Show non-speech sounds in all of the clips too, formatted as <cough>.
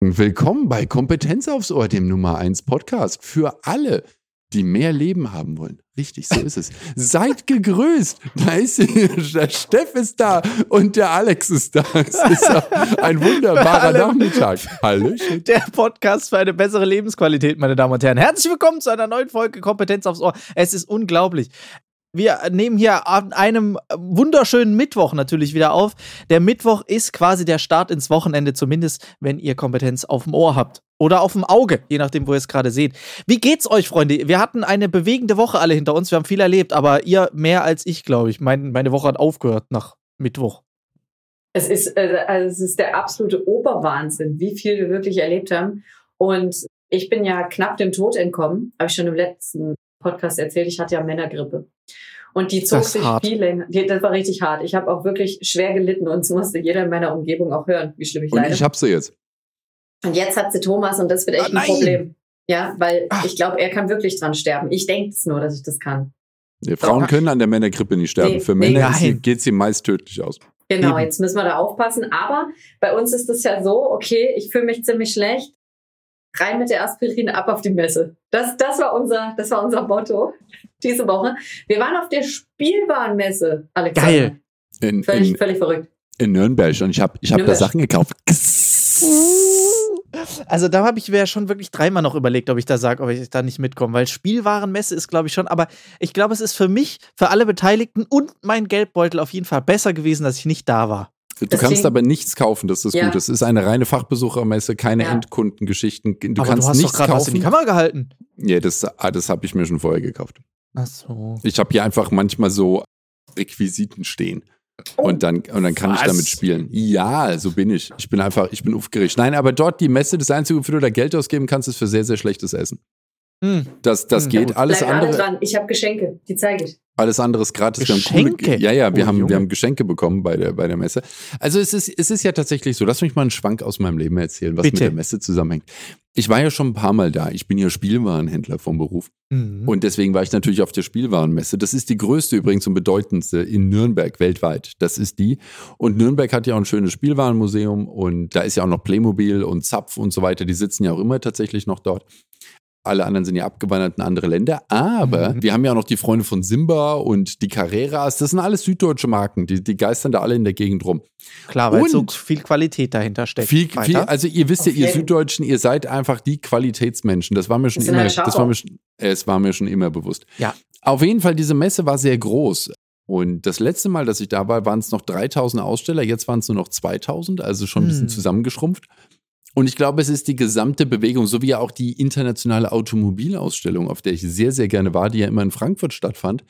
Willkommen bei Kompetenz aufs Ohr, dem Nummer 1 Podcast für alle, die mehr Leben haben wollen. Richtig, so ist es. <laughs> Seid gegrüßt. Da ist der Steff ist da und der Alex ist da. Es ist ein wunderbarer Nachmittag. Hallöchen. Der Podcast für eine bessere Lebensqualität, meine Damen und Herren. Herzlich willkommen zu einer neuen Folge Kompetenz aufs Ohr. Es ist unglaublich. Wir nehmen hier an einem wunderschönen Mittwoch natürlich wieder auf. Der Mittwoch ist quasi der Start ins Wochenende, zumindest wenn ihr Kompetenz auf dem Ohr habt. Oder auf dem Auge, je nachdem, wo ihr es gerade seht. Wie geht's euch, Freunde? Wir hatten eine bewegende Woche alle hinter uns. Wir haben viel erlebt, aber ihr mehr als ich, glaube ich. Mein, meine Woche hat aufgehört nach Mittwoch. Es ist, äh, also es ist der absolute Oberwahnsinn, wie viel wir wirklich erlebt haben. Und ich bin ja knapp dem Tod entkommen, habe ich schon im letzten Podcast erzählt. Ich hatte ja Männergrippe. Und die zog sich hart. viel länger. Das war richtig hart. Ich habe auch wirklich schwer gelitten und es musste jeder in meiner Umgebung auch hören, wie schlimm ich und leide. Und ich habe sie jetzt. Und jetzt hat sie Thomas und das wird echt ah, ein Problem. Ja, weil Ach. ich glaube, er kann wirklich dran sterben. Ich denke es nur, dass ich das kann. Ja, Frauen Doch. können an der Männergrippe nicht sterben. Nee, Für Männer nee, geht sie meist tödlich aus. Genau, Eben. jetzt müssen wir da aufpassen. Aber bei uns ist es ja so, okay, ich fühle mich ziemlich schlecht. Rein mit der Aspirin, ab auf die Messe. Das, das, war, unser, das war unser Motto diese Woche. Wir waren auf der Spielwarenmesse, Alexander. Geil. In, völlig, in, völlig verrückt. In Nürnberg und ich habe ich hab da Sachen gekauft. Also da habe ich mir ja schon wirklich dreimal noch überlegt, ob ich da sage, ob ich da nicht mitkomme, weil Spielwarenmesse ist, glaube ich, schon, aber ich glaube, es ist für mich, für alle Beteiligten und mein Geldbeutel auf jeden Fall besser gewesen, dass ich nicht da war. Du Deswegen, kannst aber nichts kaufen, das ist ja. gut. Es ist eine reine Fachbesuchermesse, keine ja. Endkundengeschichten. Du aber kannst du hast nichts doch gerade was in die Kamera gehalten. Ja, das, ah, das habe ich mir schon vorher gekauft. Ach so. Ich habe hier einfach manchmal so Requisiten stehen. Und dann, und dann kann was? ich damit spielen. Ja, so bin ich. Ich bin einfach, ich bin aufgeregt. Nein, aber dort die Messe, das Einzige, wofür du da Geld ausgeben kannst, ist für sehr, sehr schlechtes Essen. Hm. Das, das hm. geht. Alles Bleib andere. dran. Ich habe Geschenke, die zeige ich. Alles andere ist gratis. Geschenke? Wir haben coole, ja, ja, wir, oh, haben, wir haben Geschenke bekommen bei der, bei der Messe. Also es ist, es ist ja tatsächlich so, lass mich mal einen Schwank aus meinem Leben erzählen, was Bitte. mit der Messe zusammenhängt. Ich war ja schon ein paar Mal da. Ich bin ja Spielwarenhändler vom Beruf. Mhm. Und deswegen war ich natürlich auf der Spielwarenmesse. Das ist die größte übrigens und bedeutendste in Nürnberg weltweit. Das ist die. Und Nürnberg hat ja auch ein schönes Spielwarenmuseum und da ist ja auch noch Playmobil und Zapf und so weiter. Die sitzen ja auch immer tatsächlich noch dort. Alle anderen sind ja abgewandert in andere Länder. Aber mhm. wir haben ja auch noch die Freunde von Simba und die Carreras. Das sind alles süddeutsche Marken. Die, die geistern da alle in der Gegend rum. Klar, weil und so viel Qualität dahinter steckt. Viel, viel, also ihr wisst okay. ja, ihr Süddeutschen, ihr seid einfach die Qualitätsmenschen. Das war mir schon immer, das war mir, es war mir schon immer bewusst. Ja. Auf jeden Fall, diese Messe war sehr groß. Und das letzte Mal, dass ich da war, waren es noch 3000 Aussteller. Jetzt waren es nur noch 2000, also schon ein bisschen hm. zusammengeschrumpft. Und ich glaube, es ist die gesamte Bewegung, so wie auch die internationale Automobilausstellung, auf der ich sehr, sehr gerne war, die ja immer in Frankfurt stattfand.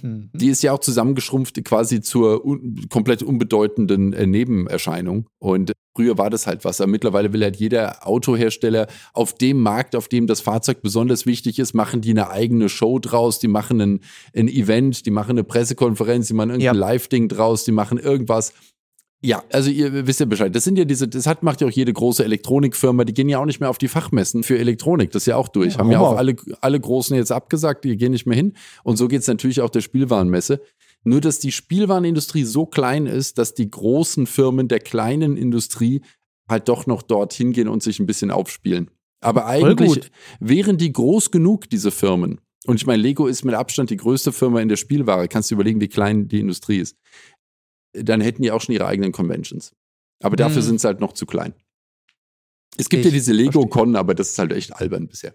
Mhm. Die ist ja auch zusammengeschrumpft quasi zur un komplett unbedeutenden äh, Nebenerscheinung. Und früher war das halt was. Aber mittlerweile will halt jeder Autohersteller auf dem Markt, auf dem das Fahrzeug besonders wichtig ist, machen die eine eigene Show draus, die machen ein, ein Event, die machen eine Pressekonferenz, die machen irgendein ja. Live-Ding draus, die machen irgendwas. Ja, also ihr wisst ja Bescheid. Das sind ja diese, das hat, macht ja auch jede große Elektronikfirma, die gehen ja auch nicht mehr auf die Fachmessen für Elektronik. Das ist ja auch durch. Ja, Haben ja auch alle, alle Großen jetzt abgesagt, die gehen nicht mehr hin. Und so geht's natürlich auch der Spielwarenmesse. Nur, dass die Spielwarenindustrie so klein ist, dass die großen Firmen der kleinen Industrie halt doch noch dorthin gehen und sich ein bisschen aufspielen. Aber eigentlich wären die groß genug, diese Firmen. Und ich meine, Lego ist mit Abstand die größte Firma in der Spielware. Kannst du überlegen, wie klein die Industrie ist dann hätten die auch schon ihre eigenen Conventions. Aber dafür hm. sind sie halt noch zu klein. Es gibt ich ja diese Lego-Con, aber das ist halt echt albern bisher.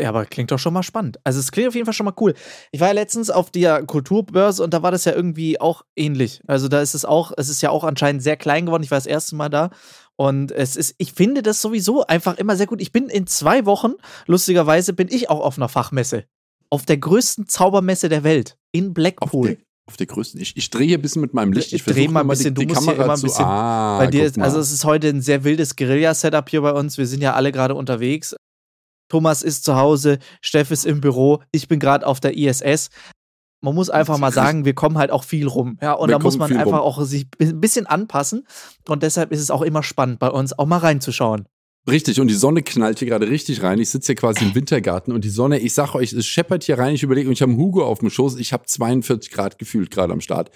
Ja, aber klingt doch schon mal spannend. Also es klingt auf jeden Fall schon mal cool. Ich war ja letztens auf der Kulturbörse und da war das ja irgendwie auch ähnlich. Also da ist es auch, es ist ja auch anscheinend sehr klein geworden. Ich war das erste Mal da und es ist, ich finde das sowieso einfach immer sehr gut. Ich bin in zwei Wochen, lustigerweise, bin ich auch auf einer Fachmesse. Auf der größten Zaubermesse der Welt in Blackpool. Auf der, größten. Ich, ich drehe hier ein bisschen mit meinem Licht. Ich, ich drehe mal ein bisschen. Die, die du musst Kamera immer ein bisschen. Ah, bei dir ist, also es ist heute ein sehr wildes Guerilla-Setup hier bei uns. Wir sind ja alle gerade unterwegs. Thomas ist zu Hause, Steff ist im Büro, ich bin gerade auf der ISS. Man muss einfach mal <laughs> sagen, wir kommen halt auch viel rum. Ja, und wir da muss man einfach rum. auch sich ein bisschen anpassen. Und deshalb ist es auch immer spannend bei uns, auch mal reinzuschauen. Richtig, und die Sonne knallt hier gerade richtig rein. Ich sitze hier quasi im Wintergarten und die Sonne, ich sag euch, es scheppert hier rein. Ich überlege, und ich habe einen Hugo auf dem Schoß. Ich habe 42 Grad gefühlt gerade am Start.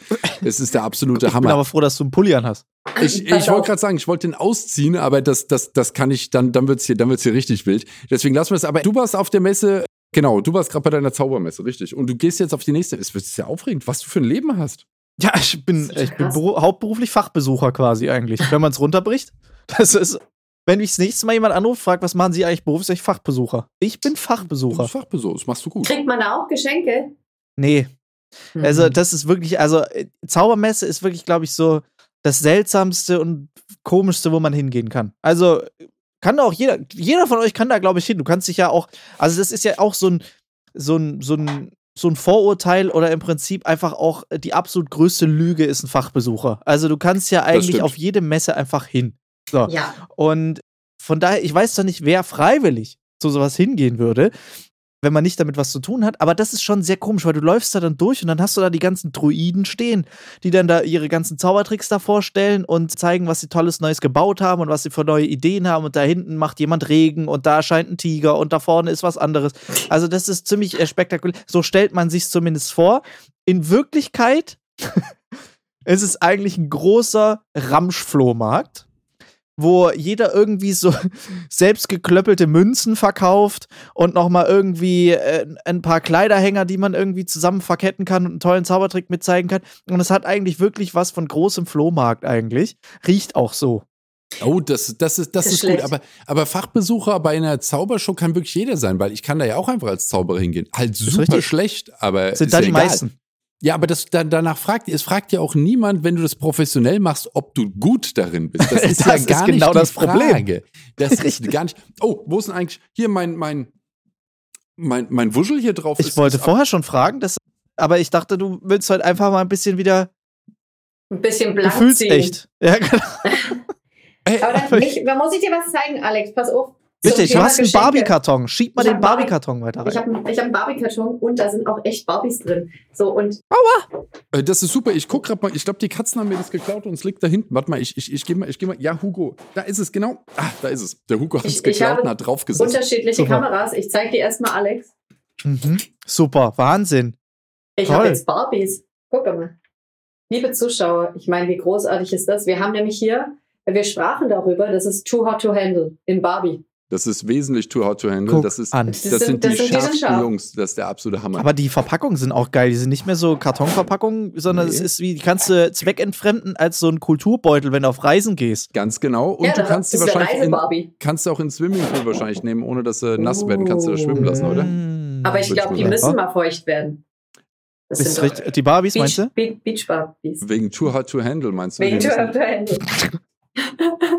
Es ist der absolute Ich bin Hammer. aber froh, dass du einen Pulli an hast. Ich, ich wollte gerade sagen, ich wollte den ausziehen, aber das, das, das kann ich, dann, dann wird's hier, dann wird's hier richtig wild. Deswegen lassen wir es. Aber du warst auf der Messe, genau, du warst gerade bei deiner Zaubermesse, richtig. Und du gehst jetzt auf die nächste. Es wird sehr aufregend, was du für ein Leben hast. Ja, ich bin, ich bin hauptberuflich Fachbesucher quasi eigentlich, wenn man es runterbricht. <laughs> Das ist, wenn mich das nächste Mal jemand anruft, fragt, was machen Sie eigentlich beruflich, Fachbesucher. Ich bin Du Fachbesucher. bist Fachbesuch, das machst du gut. Kriegt man da auch Geschenke? Nee, Mhm. also das ist wirklich, also äh, Zaubermesse ist wirklich, glaube ich, so das seltsamste und komischste, wo man hingehen kann. Also kann da auch jeder, jeder von euch kann da, glaube ich, hin. Du kannst dich ja auch, also das ist ja auch so ein, so ein, so ein, so ein Vorurteil oder im Prinzip einfach auch äh, die absolut größte Lüge ist ein Fachbesucher. Also du kannst ja eigentlich auf jede Messe einfach hin. So. ja. Und von daher, ich weiß doch nicht, wer freiwillig zu sowas hingehen würde, wenn man nicht damit was zu tun hat. Aber das ist schon sehr komisch, weil du läufst da dann durch und dann hast du da die ganzen Druiden stehen, die dann da ihre ganzen Zaubertricks da vorstellen und zeigen, was sie tolles Neues gebaut haben und was sie für neue Ideen haben. Und da hinten macht jemand Regen und da scheint ein Tiger und da vorne ist was anderes. Also das ist ziemlich äh, spektakulär. So stellt man sich zumindest vor. In Wirklichkeit <laughs> ist es eigentlich ein großer Ramschflohmarkt wo jeder irgendwie so <laughs> selbst geklöppelte Münzen verkauft und nochmal irgendwie äh, ein paar Kleiderhänger, die man irgendwie zusammen verketten kann und einen tollen Zaubertrick mitzeigen kann. Und es hat eigentlich wirklich was von großem Flohmarkt eigentlich. Riecht auch so. Oh, das, das ist, das Das ist ist gut. Aber, aber Fachbesucher bei einer Zaubershow kann wirklich jeder sein, weil ich kann da ja auch einfach als Zauberer hingehen. Halt super richtig. schlecht, aber Sind ist da ja die egal. meisten. Ja, aber das, da, danach fragt, es fragt ja auch niemand, wenn du das professionell machst, ob du gut darin bist. Das <laughs> ist Das ja ist gar genau nicht das die Problem. Frage. Das ist Richtig. <laughs> gar nicht. Oh, wo ist denn eigentlich hier mein mein mein mein Wuschel hier drauf? Ich ist, wollte ist vorher schon fragen, das, aber ich dachte, du willst heute einfach mal ein bisschen wieder Ein bisschen blank ziehen. gefühlsecht. Ja, genau. Ey, <laughs> Aber dann, ich, da muss ich dir was zeigen, Alex. Pass auf. Bitte, du hast einen. Barbie-Karton. Schieb mal Ich den hab Barbie- Barbie-Karton weiter Ich rein. habe ich hab einen Barbie-Karton und da sind auch echt Barbies drin. So, und Äh, Das ist super. Ich guck gerade mal. Ich glaube, die Katzen haben mir das geklaut und es liegt da hinten. Warte mal, ich, ich, ich gehe mal, ich geh mal. Ja, Hugo. Da ist es, genau. Ah, da ist es. Der Hugo hat es geklaut habe und hat draufgesetzt. unterschiedliche Super. Kameras. Ich zeige dir erstmal Alex. Mhm. Super, Wahnsinn. Ich habe jetzt Barbies. Guck mal. Liebe Zuschauer, ich meine, wie großartig ist das? Wir haben nämlich hier, wir sprachen darüber, das ist Too Hot to Handle in Barbie. Das ist wesentlich too hot to handle. Guck das ist, an. das, Das sind- sind das die sind- scharf. Jungs. Das ist der absolute Hammer. Aber die Verpackungen sind auch geil. Die sind nicht mehr so Kartonverpackungen, sondern Nee. es ist wie, die kannst du zweckentfremden als so ein Kulturbeutel, wenn du auf Reisen gehst. Ganz genau. Und ja, du kannst sie wahrscheinlich in, kannst du auch ins Swimmingpool wahrscheinlich nehmen, ohne dass sie nass werden. Kannst du da schwimmen lassen, oder? Mm. Aber ich glaube, die müssen mal feucht werden. Das Ist sind richtig, die Barbies, meinst Beach, du? Beach, Beach Barbies. Wegen too hot to handle, meinst du? Wegen Too Hot to Handle. <laughs>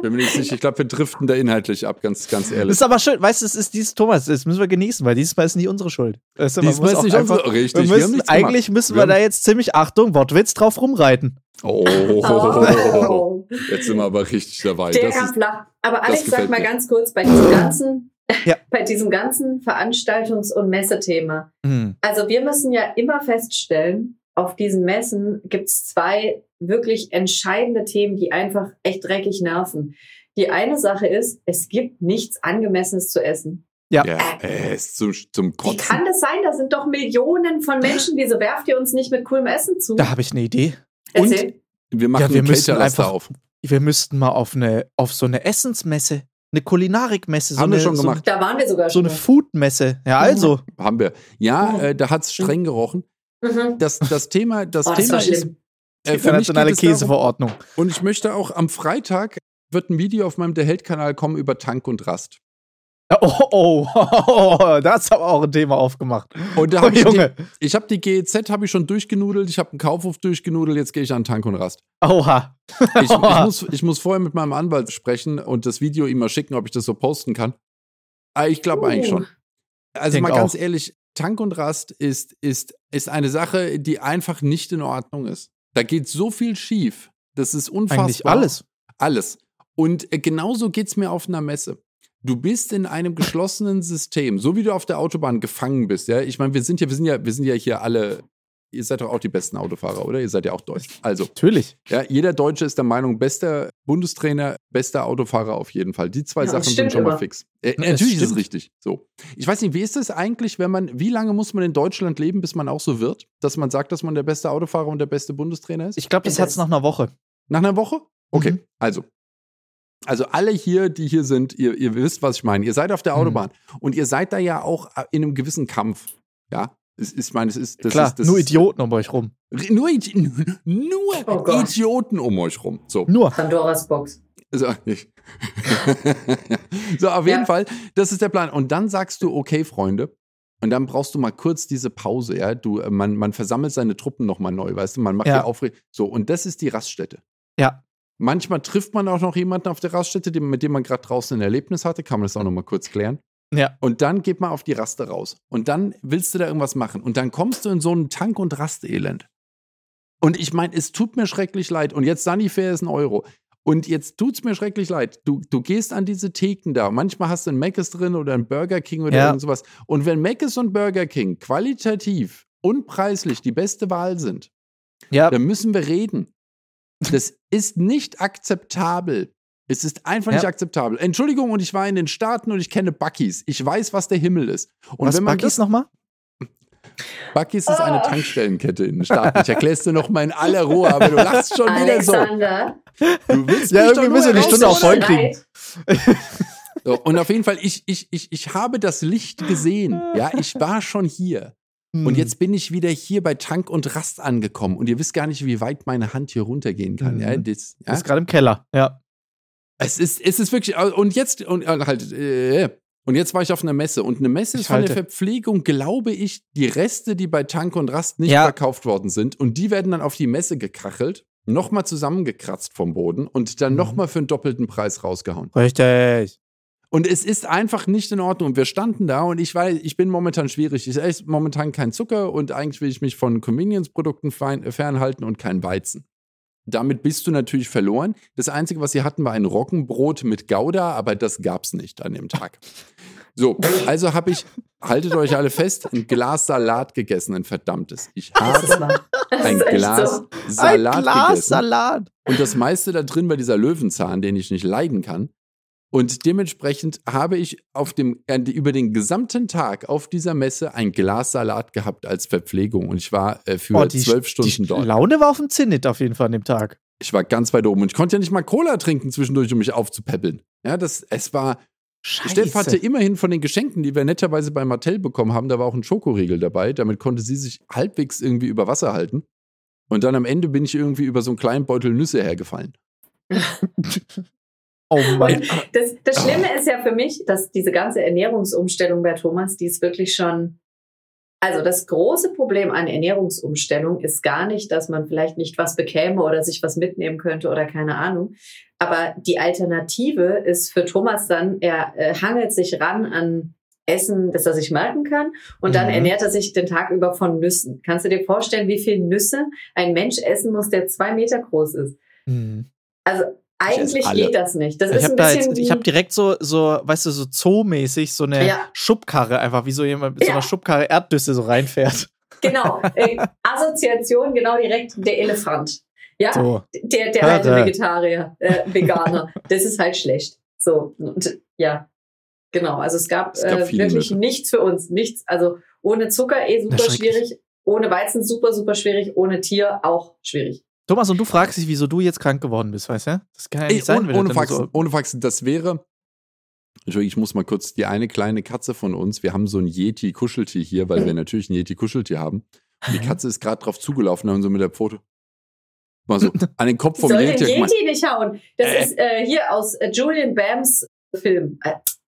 Bin mir nicht sicher. Ich glaube, wir driften da inhaltlich ab, ganz, ganz Das ehrlich. ist aber schön, weißt du, es ist dieses Thomas, das müssen wir genießen, weil dieses Mal ist nicht unsere Schuld. Weißt du, Diesmal ist auch nicht einfach- unsere, richtig. wir wir müssen, gemacht. eigentlich müssen Wir wir, da jetzt ziemlich, Achtung, Wortwitz drauf rumreiten. Oh, Oh. jetzt sind wir aber richtig dabei. Der Das ist, flach. Aber das Alex, sag mal mir. ganz kurz bei diesem ganzen, Ja. <laughs> bei diesem ganzen Veranstaltungs- und Messethema. Hm. Also wir müssen ja immer feststellen, auf diesen Messen gibt es zwei wirklich entscheidende Themen, die einfach echt dreckig nerven. Die eine Sache ist, es gibt nichts Angemessenes zu essen. ja, äh, ist zum, zum Wie Kotzen. kann das sein? Da sind doch Millionen von Menschen. Wieso werft ihr uns nicht mit coolem Essen zu? Da habe ich eine Idee. Und wir machen Ja, wir müssen einfach- auf. Wir müssten mal auf eine, auf so eine Essensmesse, eine Kulinarikmesse, so Haben wir eine, schon so, gemacht. Da waren wir sogar so schon. eine Foodmesse. Ja, also. Haben wir. Ja, Oh. äh, da hat's streng gerochen. Mhm. Das, das Thema, das Oh, das Thema war ist, äh, für Internationale darum, Käseverordnung. Und ich möchte auch am Freitag wird ein Video auf meinem Der Held-Kanal kommen über Tank und Rast. Oh, oh, <laughs> oh, das haben wir auch ein Thema aufgemacht. Und da Oh, hab <laughs> ich, die, Junge. ich habe die GEZ habe ich schon durchgenudelt, ich habe einen Kaufhof durchgenudelt, jetzt gehe ich an Tank und Rast. Oha. Ich, <laughs> ich, muss, ich muss vorher mit meinem Anwalt sprechen und das Video ihm mal schicken, ob ich das so posten kann. Aber ich glaube eigentlich Uh. schon. Also Denk mal ganz auch. ehrlich, Tank und Rast ist, ist, ist eine Sache, die einfach nicht in Ordnung ist. Da geht so viel schief. Das ist unfassbar. Eigentlich alles. Alles. Und äh, genauso geht's mir auf einer Messe. Du bist in einem geschlossenen System, so wie du auf der Autobahn gefangen bist. Ja, ich meine, wir sind ja, wir sind ja, wir sind ja hier alle ihr seid doch auch die besten Autofahrer, oder? Ihr seid ja auch Deutsch. Also, Natürlich. ja, jeder Deutsche ist der Meinung, bester Bundestrainer, bester Autofahrer auf jeden Fall. Die zwei Ja, Sachen das sind schon mal immer. fix. Äh, Ja, natürlich ist es richtig. So. Ich weiß nicht, wie ist es eigentlich, wenn man, wie lange muss man in Deutschland leben, bis man auch so wird, dass man sagt, dass man der beste Autofahrer und der beste Bundestrainer ist? Ich glaube, das hat's es. nach einer Woche. Nach einer Woche? Okay, Mhm. also. Also alle hier, die hier sind, ihr, ihr wisst, was ich meine. Ihr seid auf der Mhm. Autobahn und ihr seid da ja auch äh, in einem gewissen Kampf. Ja, es ist, ich meine, es ist, das Klar, ist, das nur ist, Idioten um euch rum. Nur, Idi <laughs> nur Oh. Idioten um euch rum. So, Nur. Pandoras Box. so, <laughs> so auf jeden Ja. Fall, das ist der Plan. Und dann sagst du, okay, Freunde, und dann brauchst du mal kurz diese Pause, ja. Du, äh, man, man versammelt seine Truppen nochmal neu, weißt du, man macht Ja. Aufregung. So, und das ist die Raststätte. Ja. Manchmal trifft man auch noch jemanden auf der Raststätte, mit dem man gerade draußen ein Erlebnis hatte. Kann man das auch noch mal kurz klären. Ja. Und dann geht man auf die Raste raus. Und dann willst du da irgendwas machen. Und dann kommst du in so einen Tank- und Rastelend. Und ich meine, es tut mir schrecklich leid. Und jetzt Sanifair ist ein Euro. Und jetzt tut's mir schrecklich leid. Du, du gehst an diese Theken da. Manchmal hast du einen Mc's drin oder einen Burger King oder Ja. irgend sowas. Und wenn Mc's und Burger King qualitativ und preislich die beste Wahl sind, Ja. da müssen wir reden. Das ist nicht akzeptabel. Es ist einfach nicht Ja. akzeptabel. Entschuldigung, und ich war in den Staaten und ich kenne Bucky's. Ich weiß, was der Himmel ist. Und Was wenn man Bucky's nochmal? Bucky's ist eine Ah. Tankstellenkette in den Staaten. Ich erkläre es dir noch mal in aller Ruhe, aber du lachst schon wieder so. Alexander. Du willst Ja, irgendwie müssen wir die Stunde auch voll kriegen. So, und auf jeden Fall, ich, ich, ich, ich habe das Licht gesehen. Ja, ich war schon hier. Hm. Und jetzt bin ich wieder hier bei Tank und Rast angekommen. Und ihr wisst gar nicht, wie weit meine Hand hier runtergehen kann. Mhm. Ja, das, ja? Ist gerade im Keller. Ja. Es ist, es ist wirklich, und jetzt, und äh, halt, äh, und jetzt war ich auf einer Messe. Und eine Messe ist von der. Verpflegung, glaube ich, die Reste, die bei Tank und Rast nicht Ja. verkauft worden sind. Und die werden dann auf die Messe gekachelt, nochmal zusammengekratzt vom Boden und dann Mhm. nochmal für einen doppelten Preis rausgehauen. Richtig. Und es ist einfach nicht in Ordnung. Und wir standen da und ich weiß, ich bin momentan schwierig. Ich esse momentan kein Zucker und eigentlich will ich mich von Convenience-Produkten fernhalten und kein Weizen. Damit bist du natürlich verloren. Das Einzige, was sie hatten, war ein Roggenbrot mit Gouda, aber das gab's nicht an dem Tag. So, also habe ich, haltet euch alle fest, ein Glas Salat gegessen, ein verdammtes. Ich habe ein Glas so. Salat Ein Glas gegessen. Salat. Und das meiste da drin war dieser Löwenzahn, den ich nicht leiden kann. Und dementsprechend habe ich auf dem, über den gesamten Tag auf dieser Messe ein Glas Salat gehabt als Verpflegung. Und ich war äh, für Oh, die, zwölf Stunden die dort. Laune war auf dem Zenit auf jeden Fall an dem Tag. Ich war ganz weit oben und ich konnte ja nicht mal Cola trinken zwischendurch, um mich aufzupäppeln. Ja, das, es war, Steff hatte immerhin von den Geschenken, die wir netterweise bei Mattel bekommen haben, da war auch ein Schokoriegel dabei. Damit konnte sie sich halbwegs irgendwie über Wasser halten. Und dann am Ende bin ich irgendwie über so einen kleinen Beutel Nüsse hergefallen. <laughs> Oh. Und das, das Schlimme ist ja für mich, dass diese ganze Ernährungsumstellung bei Thomas, die ist wirklich schon. Also das große Problem an Ernährungsumstellung ist gar nicht, dass man vielleicht nicht was bekäme oder sich was mitnehmen könnte oder keine Ahnung. Aber die Alternative ist für Thomas dann, er äh, hangelt sich ran an Essen, das er sich merken kann. Und dann Mhm. ernährt er sich den Tag über von Nüssen. Kannst du dir vorstellen, wie viel Nüsse ein Mensch essen muss, der zwei Meter groß ist? Hm. Also eigentlich geht das nicht. Das Ich habe da jetzt, ich wie- habe direkt so, so, weißt du, so Zoo-mäßig so eine Ja. Schubkarre einfach, wie so jemand mit so Ja. einer Schubkarre Erdnüsse so reinfährt. Genau, <laughs> äh, Assoziation genau direkt der Elefant. Ja, So. der, der alte Vegetarier, äh, Veganer. das ist halt schlecht. So, und, ja, genau. Also es gab, Es gab äh, wirklich Nüsse. nichts für uns. Nichts. Also ohne Zucker eh super schwierig. Ohne Weizen super, super schwierig. Ohne Tier auch schwierig. Thomas, und du fragst dich, wieso du jetzt krank geworden bist, weißt du? Das kann ja Ey, nicht sein, ohne, wenn ohne, du dann Faxen, so, ohne Faxen, das wäre. Entschuldigung, ich muss mal kurz die eine kleine Katze von uns. Wir haben so ein Yeti-Kuscheltier hier, weil wir natürlich ein Yeti-Kuscheltier haben. Und die Katze ist gerade drauf zugelaufen und so mit der Pfote. Mal so an den Kopf vom Soll den Yeti. guck mal. Yeti nicht hauen. Das Äh. ist äh, hier aus äh, Julian Bams Film.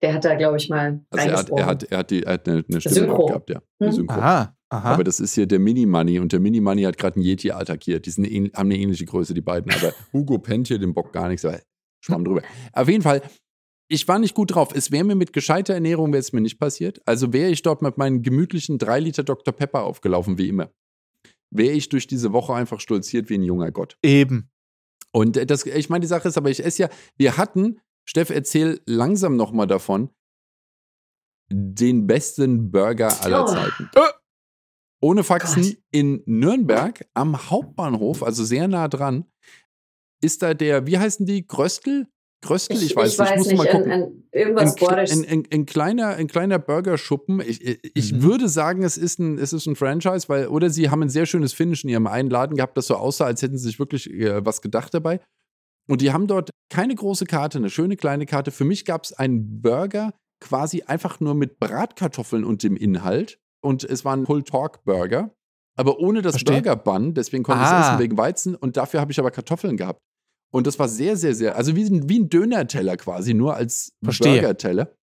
Der hat da, glaube ich, mal Also er hat, er hat, er hat, die, er hat eine, eine Stimme Synchro. gehabt, ja. Hm. Synchro. aha, aha. Aber das ist hier der Mini-Money und der Mini-Money hat gerade einen Yeti attackiert. Die sind ähn- haben eine ähnliche Größe, die beiden. Aber <laughs> Hugo pennt hier den Bock gar nichts. Aber schwamm drüber. <laughs> Auf jeden Fall, ich war nicht gut drauf. Es wäre mir mit gescheiter Ernährung wäre es mir nicht passiert. Also wäre ich dort mit meinen gemütlichen 3 Liter Dr. Pepper aufgelaufen, wie immer. Wäre ich durch diese Woche einfach stolziert wie ein junger Gott. Eben. Und äh, das, ich meine, die Sache ist aber, ich esse ja, wir hatten, Steff, erzähl langsam nochmal davon, den besten Burger aller Oh. Zeiten. Ohne Faxen Gott. in Nürnberg am Hauptbahnhof, also sehr nah dran, ist da der, wie heißen die? Gröstel? Gröstel, ich, weiß nicht, ich muss nicht. mal gucken. Ein, ein, irgendwas ein, ein, ein, ein kleiner, ein kleiner Burgerschuppen. Ich, ich, ich Mhm. würde sagen, es ist, ein, es ist ein Franchise, weil, oder sie haben ein sehr schönes Finish in ihrem einen Laden gehabt, das so aussah, als hätten sie sich wirklich äh, was gedacht dabei. Und die haben dort keine große Karte, eine schöne kleine Karte. Für mich gab es einen Burger quasi einfach nur mit Bratkartoffeln und dem Inhalt. Und es war ein Pull Talk Burger, aber ohne das Verstehe. Burger Bun. Deswegen konnte ich es Ah. essen wegen Weizen. Und dafür habe ich aber Kartoffeln gehabt. Und das war sehr, sehr, sehr, also wie ein, wie ein Döner-Teller quasi, nur als. Burger-Teller.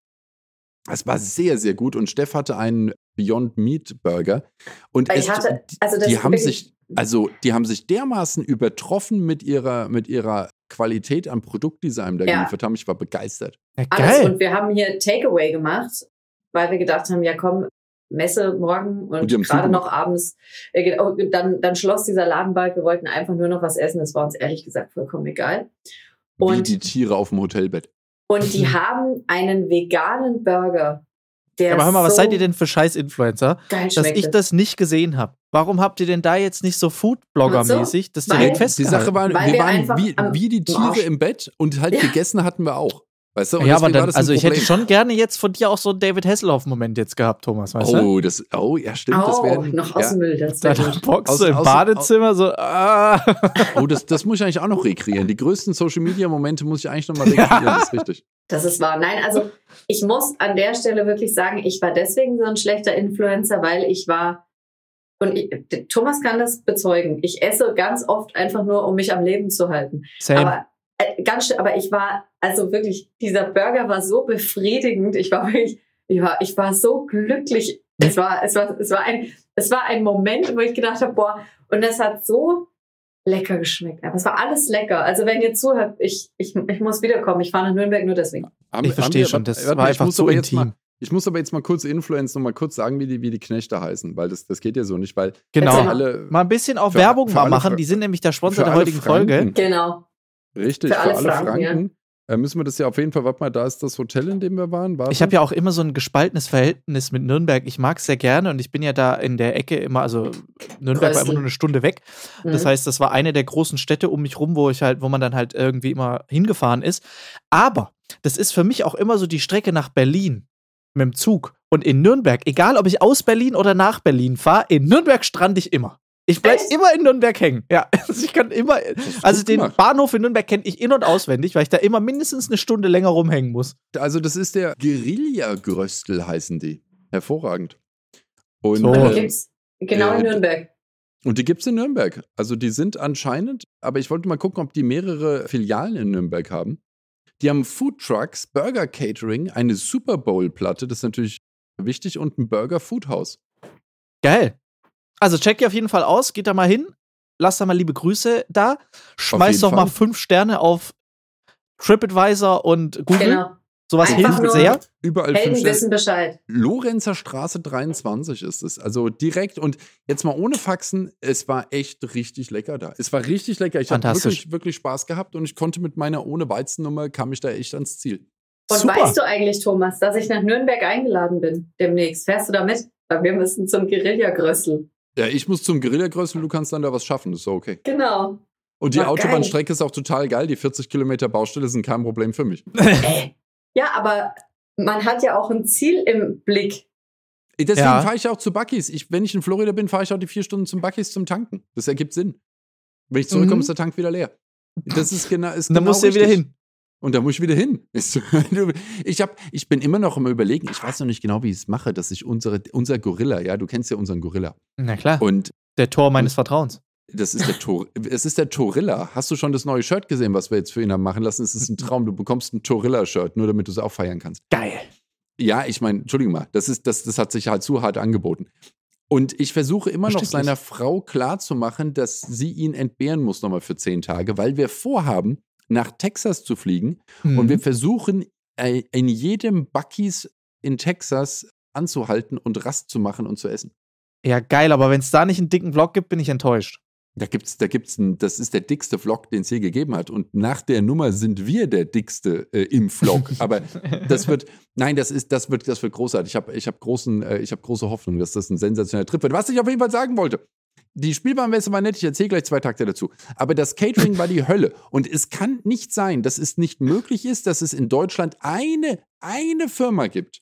Es war sehr, sehr gut. Und Steff hatte einen Beyond Meat Burger. Und es, hatte, also das die haben sich, also die haben sich dermaßen übertroffen mit ihrer, mit ihrer Qualität am Produktdesign da Ja. geliefert haben. Ich war begeistert. Ja, alles. geil. Und wir haben hier Takeaway gemacht, weil wir gedacht haben, ja komm, Messe morgen Und und, die gerade noch abends, äh, oh, dann, dann schloss dieser Laden bald, wir wollten einfach nur noch was essen, das war uns ehrlich gesagt vollkommen egal. wie Und, die Tiere auf dem Hotelbett. und die haben einen veganen Burger, der Aber hör mal, was so seid ihr denn für scheiß Influencer, dass ich das nicht gesehen habe? Warum habt ihr denn da jetzt nicht so Food-Blogger-mäßig das Weil- direkt Die festgehalten? Sache war, wir wir waren wie, wie die Tiere im Bett und halt Ja. gegessen hatten wir auch. Weißt du? Und ja, aber dann, das also ich hätte schon gerne jetzt von dir auch so einen David Hasselhoff-Moment jetzt gehabt, Thomas, weißt du? Oh, das, oh, ja, stimmt. das oh, werden, noch aus ja. dem Müll, das Da wäre gut. boxst Aus- im aus- Badezimmer so, ah. <laughs> Oh, das, das muss ich eigentlich auch noch rekreieren. Die größten Social Media Momente muss ich eigentlich noch mal rekreieren, das ist richtig. Das ist wahr. Nein, also ich muss an der Stelle wirklich sagen, ich war deswegen so ein schlechter Influencer, weil ich war, und ich, Thomas kann das bezeugen, ich esse ganz oft einfach nur, um mich am Leben zu halten. Same. Aber ganz schön, aber ich war, also wirklich, dieser Burger war so befriedigend. Ich war wirklich, ich war, ich war so glücklich. Es war, es war, es war ein, es war ein Moment, wo ich gedacht habe, boah, und das hat so lecker geschmeckt. Aber es war alles lecker. Also wenn ihr zuhört, ich, ich, ich muss wiederkommen. Ich fahre nach Nürnberg nur deswegen. Ich verstehe schon, das war ich einfach muss so aber jetzt intim. Mal, ich muss aber jetzt mal kurz Influence noch mal kurz sagen, wie die, wie die Knechte heißen, weil das, das geht ja so nicht, weil Genau. alle, Mal ein bisschen auch Für- Werbung für mal machen. Die sind nämlich der Sponsor der heutigen Franken. Folge. Genau. Richtig, für für alle alle Franken, Franken, äh, müssen wir das ja auf jeden Fall, warte mal, da ist das Hotel, in dem wir waren. Warte. Ich habe ja auch immer so ein gespaltenes Verhältnis mit Nürnberg. Ich mag es sehr gerne und ich bin ja da in der Ecke immer, also Nürnberg war Größten. immer nur eine Stunde weg. Das Mhm. heißt, das war eine der großen Städte um mich rum, wo ich halt, wo man dann halt irgendwie immer hingefahren ist. Aber das ist für mich auch immer so die Strecke nach Berlin mit dem Zug. Und in Nürnberg, egal ob ich aus Berlin oder nach Berlin fahre, in Nürnberg strand ich immer. Ich bleibe immer in Nürnberg hängen. Ja, <laughs> also ich kann immer. Also den gemacht. Bahnhof in Nürnberg kenne ich in- und auswendig, weil ich da immer mindestens eine Stunde länger rumhängen muss. Also das ist der Guerilla-Gröstel heißen die. Hervorragend. Und, So. Und die gibt's genau in äh, Nürnberg. und die gibt es in Nürnberg. Also die sind anscheinend, aber ich wollte mal gucken, ob die mehrere Filialen in Nürnberg haben. Die haben Food Trucks, Burger Catering, eine Super Bowl-Platte, das ist natürlich wichtig, und ein Burger Food House. Geil. Also check ihr auf jeden Fall aus, geht da mal hin, lasst da mal liebe Grüße da, schmeißt doch mal Fall. fünf Sterne auf TripAdvisor und Google. Genau. Sowas Einfach hilft nur- sehr. Überall Helden fünf Sterne. wissen Bescheid. Lorenzer Straße 23 ist es. Also direkt und jetzt mal ohne Faxen, es war echt richtig lecker da. Es war richtig lecker. Ich habe wirklich, wirklich Spaß gehabt und ich konnte mit meiner ohne Weizennummer, kam ich da echt ans Ziel. Und Super. weißt du eigentlich, Thomas, dass ich nach Nürnberg eingeladen bin demnächst? Fährst du da mit? Weil wir müssen zum Guerilla-Grössel. Ja, ich muss zum Guerillagrößel, du kannst dann da was schaffen, das ist so okay. Genau. Und die Ah, geil. Autobahnstrecke ist auch total geil. Die 40 Kilometer Baustelle sind kein Problem für mich. <laughs> Äh. Ja, aber man hat ja auch ein Ziel im Blick. Deswegen Ja. fahre ich auch zu Bucky's. Ich, wenn ich in Florida bin, fahre ich auch die vier Stunden zum Bucky's zum Tanken. Das ergibt Sinn. Wenn ich zurückkomme, Mhm. ist der Tank wieder leer. Das ist genau. Ist dann genau musst du ja wieder hin. Und da muss ich wieder hin. <laughs> Ich, hab, ich bin immer noch im Überlegen, ich weiß noch nicht genau, wie ich es mache, dass ich unsere, unser Gorilla, ja, du kennst ja unseren Gorilla. Na klar. Und Der Tor meines Vertrauens. das ist der Tor, <laughs> es ist der Torilla. Hast du schon das neue Shirt gesehen, was wir jetzt für ihn haben machen lassen? Es ist ein Traum. Du bekommst ein Torilla-Shirt, nur damit du es auch feiern kannst. Geil. Ja, ich meine, Entschuldigung mal, das, ist, das, das hat sich halt zu hart angeboten. Und ich versuche immer noch seiner Frau klarzumachen, dass sie ihn entbehren muss nochmal für zehn Tage, weil wir vorhaben, nach Texas zu fliegen Mhm. und wir versuchen, äh, in jedem Bucky's in Texas anzuhalten und Rast zu machen und zu essen. ja, geil, aber wenn es da nicht einen dicken Vlog gibt, bin ich enttäuscht. Da gibt's, da gibt's ein, das ist der dickste Vlog, den es je gegeben hat. Und nach der Nummer sind wir der dickste äh, im Vlog. <laughs> Aber das wird, nein, das ist, das wird, das wird großartig. Ich habe, ich habe großen, äh, ich habe große Hoffnung, dass das ein sensationeller Trip wird. Was ich auf jeden Fall sagen wollte. Die Spielbahnmesse war nett, ich erzähle gleich zwei Takte dazu. Aber das Catering war die Hölle. Und es kann nicht sein, dass es nicht möglich ist, dass es in Deutschland eine, eine Firma gibt,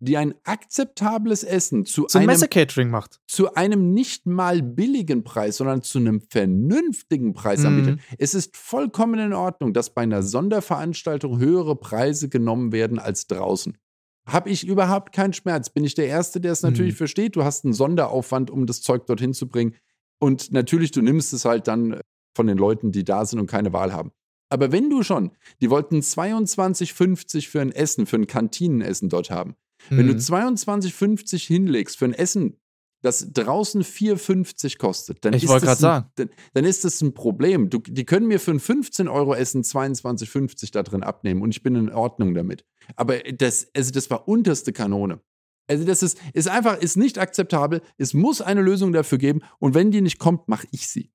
die ein akzeptables Essen zu Zum einem Messe-Catering macht. zu einem nicht mal billigen Preis, sondern zu einem vernünftigen Preis Mhm. anbietet. Es ist vollkommen in Ordnung, dass bei einer Sonderveranstaltung höhere Preise genommen werden als draußen. Habe ich überhaupt keinen Schmerz. Bin ich der Erste, der es natürlich Mhm. versteht. Du hast einen Sonderaufwand, um das Zeug dorthin zu bringen. Und natürlich, du nimmst es halt dann von den Leuten, die da sind und keine Wahl haben. Aber wenn du schon, die wollten 22,50 für ein Essen, für ein Kantinenessen dort haben. Wenn du Mhm. 22,50 hinlegst für ein Essen, das draußen 4,50 kostet, dann, Ich ist das ein- sagen. Dann, dann ist das ein Problem. Du, die können mir für ein 15-Euro-Essen 22,50 da drin abnehmen und ich bin in Ordnung damit. Aber das, also das war unterste Kanone. Also das ist, ist einfach, ist nicht akzeptabel. Es muss eine Lösung dafür geben und wenn die nicht kommt, mache ich sie.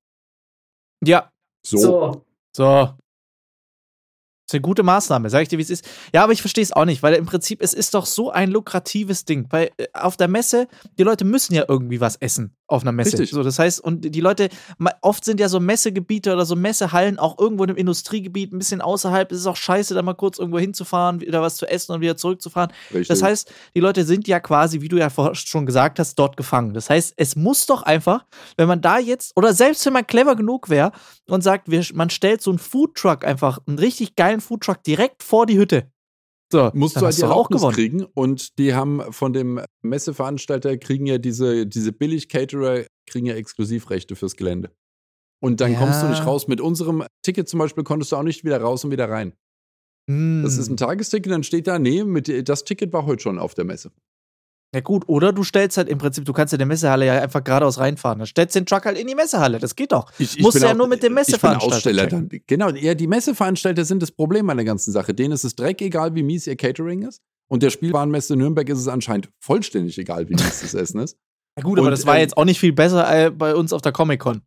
Ja, So. So. so. Das ist eine gute Maßnahme, sag ich dir, wie es ist. Ja, aber ich verstehe es auch nicht, weil im Prinzip, es ist doch so ein lukratives Ding. Weil äh, auf der Messe, die Leute müssen ja irgendwie was essen auf einer Messe. Richtig. So, das heißt, und die Leute, oft sind ja so Messegebiete oder so Messehallen auch irgendwo im Industriegebiet, ein bisschen außerhalb. Es ist auch scheiße, da mal kurz irgendwo hinzufahren, wieder was zu essen und wieder zurückzufahren. Richtig. Das heißt, die Leute sind ja quasi, wie du ja vorher schon gesagt hast, dort gefangen. Das heißt, es muss doch einfach, wenn man da jetzt, oder selbst wenn man clever genug wäre und sagt, wir, man stellt so einen Foodtruck einfach, einen richtig geilen Foodtruck direkt vor die Hütte. So, musst du halt die auch Erlaubnis gewonnen. kriegen und die haben von dem Messeveranstalter kriegen ja diese, diese Billig-Caterer kriegen ja Exklusivrechte fürs Gelände. Und dann Ja. kommst du nicht raus. Mit unserem Ticket zum Beispiel konntest du auch nicht wieder raus und wieder rein. Hm. Das ist ein Tagesticket, dann steht da, nee, mit, das Ticket war heute schon auf der Messe. Ja gut, oder du stellst halt im Prinzip, du kannst in der Messehalle ja einfach geradeaus reinfahren. Dann stellst den Truck halt in die Messehalle. Das geht doch. Ich, Musst bin du ja auch- nur mit dem Ich bin Messeveranstalter Aussteller dann. Genau, ja, die Messeveranstalter sind das Problem an der ganzen Sache. Denen ist es dreck egal, wie mies ihr Catering ist. Und der Spielwarenmesse Nürnberg ist es anscheinend vollständig egal, wie mies das Essen ist. <laughs> Ja gut, aber Und, das war ähm, jetzt auch nicht viel besser äh, bei uns auf der Comic-Con.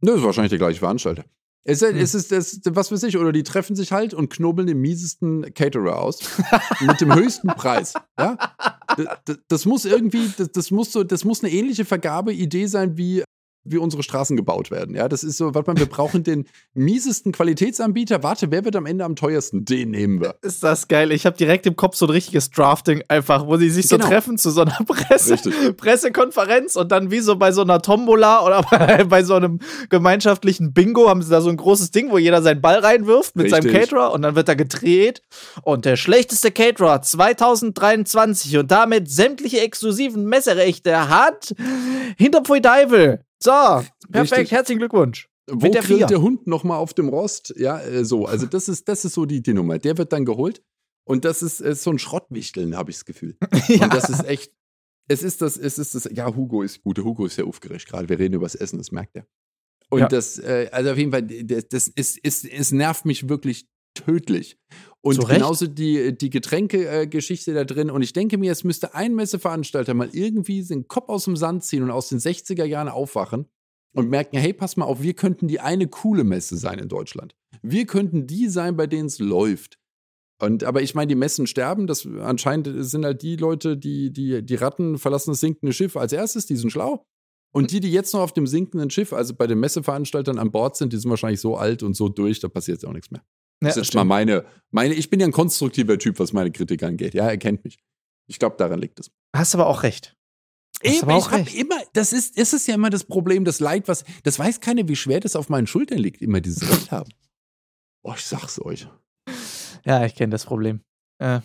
Nö, ist wahrscheinlich der gleiche Veranstalter. Es, Hm. es ist das, was weiß ich, oder die treffen sich halt und knobeln den miesesten Caterer aus. mit dem höchsten Preis. Ja? <laughs> Das, das, muss irgendwie, das, das, muss so, das muss eine ähnliche Vergabeidee sein, wie, wie unsere Straßen gebaut werden. Ja, das ist so, warte mal, wir brauchen den miesesten Qualitätsanbieter. Warte, wer wird am Ende am teuersten? Den nehmen wir. Ist das geil. Ich habe direkt im Kopf so ein richtiges Drafting einfach, wo sie sich so Genau. treffen zu so einer <laughs> Presse, Richtig. Pressekonferenz und dann wie so bei so einer Tombola oder <laughs> bei, bei so einem gemeinschaftlichen Bingo haben sie da so ein großes Ding, wo jeder seinen Ball reinwirft mit seinem Richtig. Caterer und dann wird da gedreht und der schlechteste Caterer 2023 und damit sämtliche exklusiven Messerechte hat Hinterpfui Deivel. So, perfekt, Richtig. herzlichen Glückwunsch. Wo Mit der grillt Vier. der Hund noch mal auf dem Rost? Ja, äh, so. Also das ist, das ist so die, die Nummer. Der wird dann geholt und das ist, äh, so ein Schrottwichteln, habe ich das Gefühl. <laughs> Ja. Und das ist echt. Es ist das, es ist das. Ja, Hugo ist gut. Hugo ist sehr aufgeregt gerade. Wir reden über das Essen, das merkt er. Und Ja. das, äh, also auf jeden Fall, das, das ist, ist, es nervt mich wirklich tödlich. Und Zu Recht. genauso die, die Getränkegeschichte da drin. Und ich denke mir, es müsste ein Messeveranstalter mal irgendwie den Kopf aus dem Sand ziehen und aus den 60er Jahren aufwachen und merken, hey, pass mal auf, wir könnten die eine coole Messe sein in Deutschland. Wir könnten die sein, bei denen es läuft. Und, aber ich meine, die Messen sterben. Das anscheinend sind halt die Leute, die, die, die Ratten verlassen das sinkende Schiff als erstes, die sind schlau. Und die, die jetzt noch auf dem sinkenden Schiff, also bei den Messeveranstaltern an Bord sind, die sind wahrscheinlich so alt und so durch, da passiert jetzt auch nichts mehr. Ja, Das ist jetzt mal meine, meine, ich bin ja ein konstruktiver Typ, was meine Kritik angeht. Ja, er kennt mich. Ich glaube, daran liegt es. Hast aber auch recht. Hast Eben, aber ich auch habe recht. immer, das ist, es ist ja immer das Problem, das Leid, was, das weiß keiner, wie schwer das auf meinen Schultern liegt, immer dieses Recht haben. <laughs> Oh, ich sag's euch. Ja, ich kenne das Problem. Äh,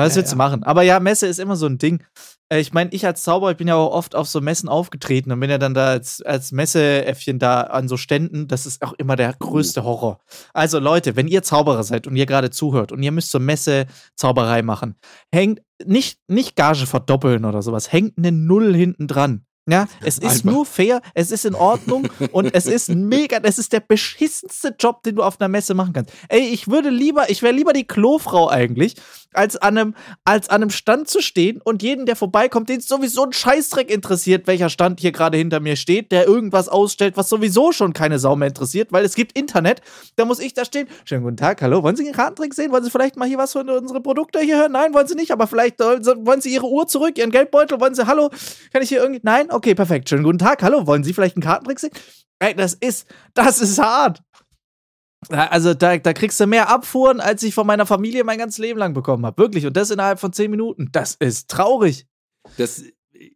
was Ja, willst ja. du machen? Aber ja, Messe ist immer so ein Ding. Äh, ich meine, ich als Zauberer, ich bin ja auch oft auf so Messen aufgetreten und bin ja dann da als, als Messeäffchen da an so Ständen. Das ist auch immer der größte Horror. Also Leute, wenn ihr Zauberer seid und ihr gerade zuhört und ihr müsst zur Messe Zauberei machen, hängt nicht, nicht Gage verdoppeln oder sowas, hängt eine Null hinten dran. Ja, es ist Einfach. nur fair, es ist in Ordnung und es ist mega, es ist der beschissenste Job, den du auf einer Messe machen kannst. Ey, ich würde lieber, ich wäre lieber die Klofrau eigentlich, als an einem, als an einem Stand zu stehen und jeden, der vorbeikommt, den sowieso ein Scheißdreck interessiert, welcher Stand hier gerade hinter mir steht, der irgendwas ausstellt, was sowieso schon keine Sau mehr interessiert, weil es gibt Internet, da muss ich da stehen. Schönen guten Tag, hallo, wollen Sie einen Kartentrick sehen? Wollen Sie vielleicht mal hier was von unsere Produkte hier hören? Nein, wollen Sie nicht, aber vielleicht wollen Sie Ihre Uhr zurück, Ihren Geldbeutel, wollen Sie, hallo, kann ich hier irgendwie, nein? Okay, perfekt, schönen guten Tag, hallo, wollen Sie vielleicht einen Kartentrick sehen? Ey, das ist, das ist hart. Also da, da kriegst du mehr Abfuhren, als ich von meiner Familie mein ganzes Leben lang bekommen habe. Wirklich. Und das innerhalb von zehn Minuten. Das ist traurig. Das,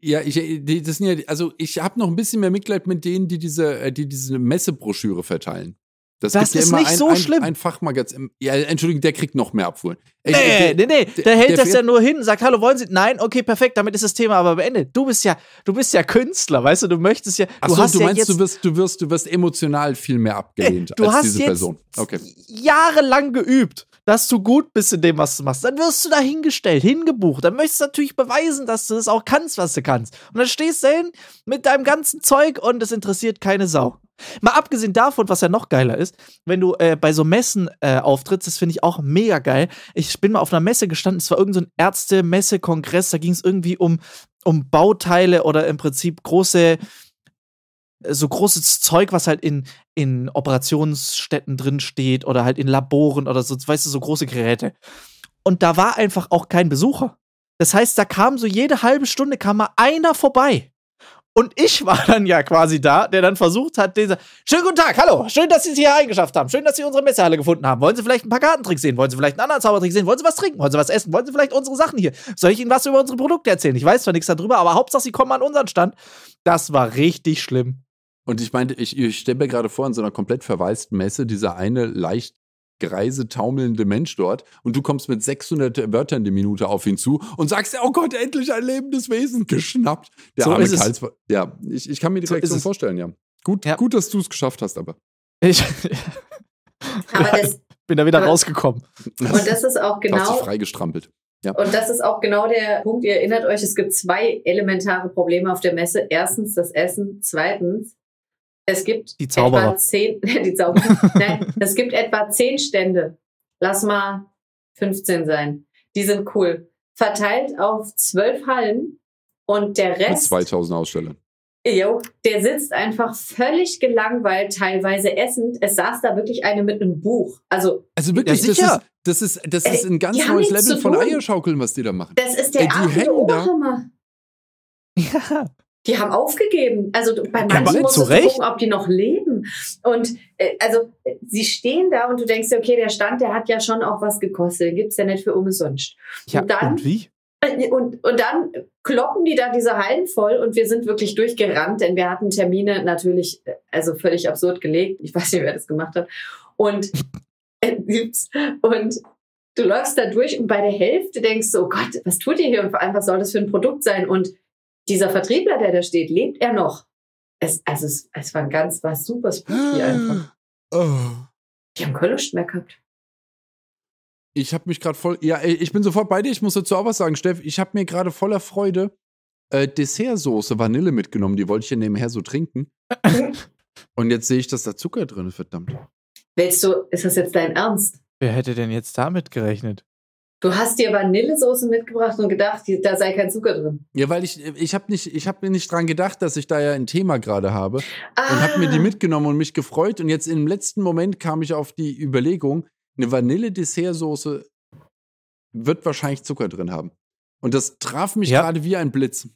ja, ich, das sind ja, also ich habe noch ein bisschen mehr Mitleid mit denen, die diese, äh, die diese Messebroschüre verteilen. Das, Das gibt ja ist immer nicht ein, so ein, schlimm. Ein Fachmagazin. Ja, Entschuldigung, der kriegt noch mehr Abfuhren. Nee, der- nee, nee. der- Der hält der das ja nur hin, sagt, hallo, wollen Sie? Nein, okay, perfekt, damit ist das Thema aber beendet. Du bist ja, du bist ja Künstler, weißt du, du möchtest ja, Ach du so, hast du ja meinst, jetzt du wirst, du wirst, du wirst emotional viel mehr abgelehnt du als hast diese jetzt Person. Okay. jahrelang geübt, dass du gut bist in dem, was du machst. Dann wirst du da hingestellt, hingebucht. Dann möchtest du natürlich beweisen, dass du das auch kannst, was du kannst. Und dann stehst du hin mit deinem ganzen Zeug und es interessiert keine Sau. Mal abgesehen davon, was ja noch geiler ist, wenn du äh, bei so Messen äh, auftrittst, das finde ich auch mega geil. Ich bin mal auf einer Messe gestanden, es war irgendein so Ärzte-Messe-Kongress, da ging es irgendwie um, um Bauteile oder im Prinzip große, so großes Zeug, was halt in, in Operationsstätten drin steht oder halt in Laboren oder so, weißt du, so große Geräte. Und da war einfach auch kein Besucher. Das heißt, da kam so jede halbe Stunde kam mal einer vorbei. Und ich war <laughs> dann ja quasi da, der dann versucht hat, dieser, schönen guten Tag, hallo, schön, dass Sie es hier eingeschafft haben, schön, dass Sie unsere Messehalle gefunden haben. Wollen Sie vielleicht ein paar Kartentricks sehen? Wollen Sie vielleicht einen anderen Zaubertrick sehen? Wollen Sie was trinken? Wollen Sie was essen? Wollen Sie vielleicht unsere Sachen hier? Soll ich Ihnen was über unsere Produkte erzählen? Ich weiß zwar nichts darüber, aber Hauptsache, Sie kommen an unseren Stand. Das war richtig schlimm. Und ich meinte, ich, ich stelle mir gerade vor, in so einer komplett verwaisten Messe, dieser eine leicht greise, taumelnde Mensch dort und du kommst mit 600 Wörtern die Minute auf ihn zu und sagst, oh Gott, endlich ein lebendes Wesen geschnappt. Der So arme ist es. Karls, ja, ich, ich kann mir die So Reaktion vorstellen, ja. Gut, Ja. gut, dass du es geschafft hast, aber. Ich Aber <laughs> das, bin da wieder Aber- rausgekommen. und das ist auch Du hast dich genau, freigestrampelt. und das ist auch genau der Punkt. Ihr erinnert euch, es gibt zwei elementare Probleme auf der Messe. Erstens das Essen. Zweitens, es gibt Die Zauberer. etwa zehn, <laughs> die Zauberer. Nein, es gibt etwa zehn Stände. Lass mal 15 sein. Die sind cool. Verteilt auf zwölf Hallen und der Rest 2000 Ausstellern. Jo, der sitzt einfach völlig gelangweilt, teilweise essend. Es saß da wirklich eine mit einem Buch. Also, Also wirklich, Ja, das, ist, das, ist, das Ey, ist ein ganz neues Level von. Eierschaukeln, was die da machen. das ist der Ey, die hängen da. <laughs> Ja. Die haben aufgegeben. Also bei Ja, manchen aber musst du gucken, ob die noch leben. Und äh, also äh, sie stehen da und du denkst dir, okay, der Stand, der hat ja schon auch was gekostet. Gibt's ja nicht für umsonst. ja, Und dann- und wie? Äh, Und, und dann kloppen die da diese Hallen voll und wir sind wirklich durchgerannt, denn wir hatten Termine natürlich, äh, also völlig absurd gelegt. Ich weiß nicht, wer das gemacht hat. Und, äh, und du läufst da durch und bei der Hälfte denkst du, oh Gott, was tut ihr hier und vor allem, was soll das für ein Produkt sein? Und dieser Vertriebler, der da steht, lebt er noch? Es, also es, es war ein ganz, war super spooky einfach. Oh. Die haben keine Lust mehr gehabt. Ich habe mich gerade voll. Ja, ich bin sofort bei dir. Ich muss dazu auch was sagen, Steff. Ich habe mir gerade voller Freude äh, Dessertsoße Vanille mitgenommen. Die wollte ich ja nebenher so trinken. <laughs> Und jetzt sehe ich, dass da Zucker drin ist, verdammt. Willst du, ist das jetzt dein Ernst? Wer hätte denn jetzt damit gerechnet? Du hast dir Vanillesoße mitgebracht und gedacht, da sei kein Zucker drin. Ja, weil ich, ich habe nicht, ich habe mir nicht dran gedacht, dass ich da ja ein Thema gerade habe. Ah, Und habe mir die mitgenommen und mich gefreut. Und jetzt im letzten Moment kam ich auf die Überlegung, eine Vanille-Dessertsoße wird wahrscheinlich Zucker drin haben. Und das traf mich Ja. gerade wie ein Blitz.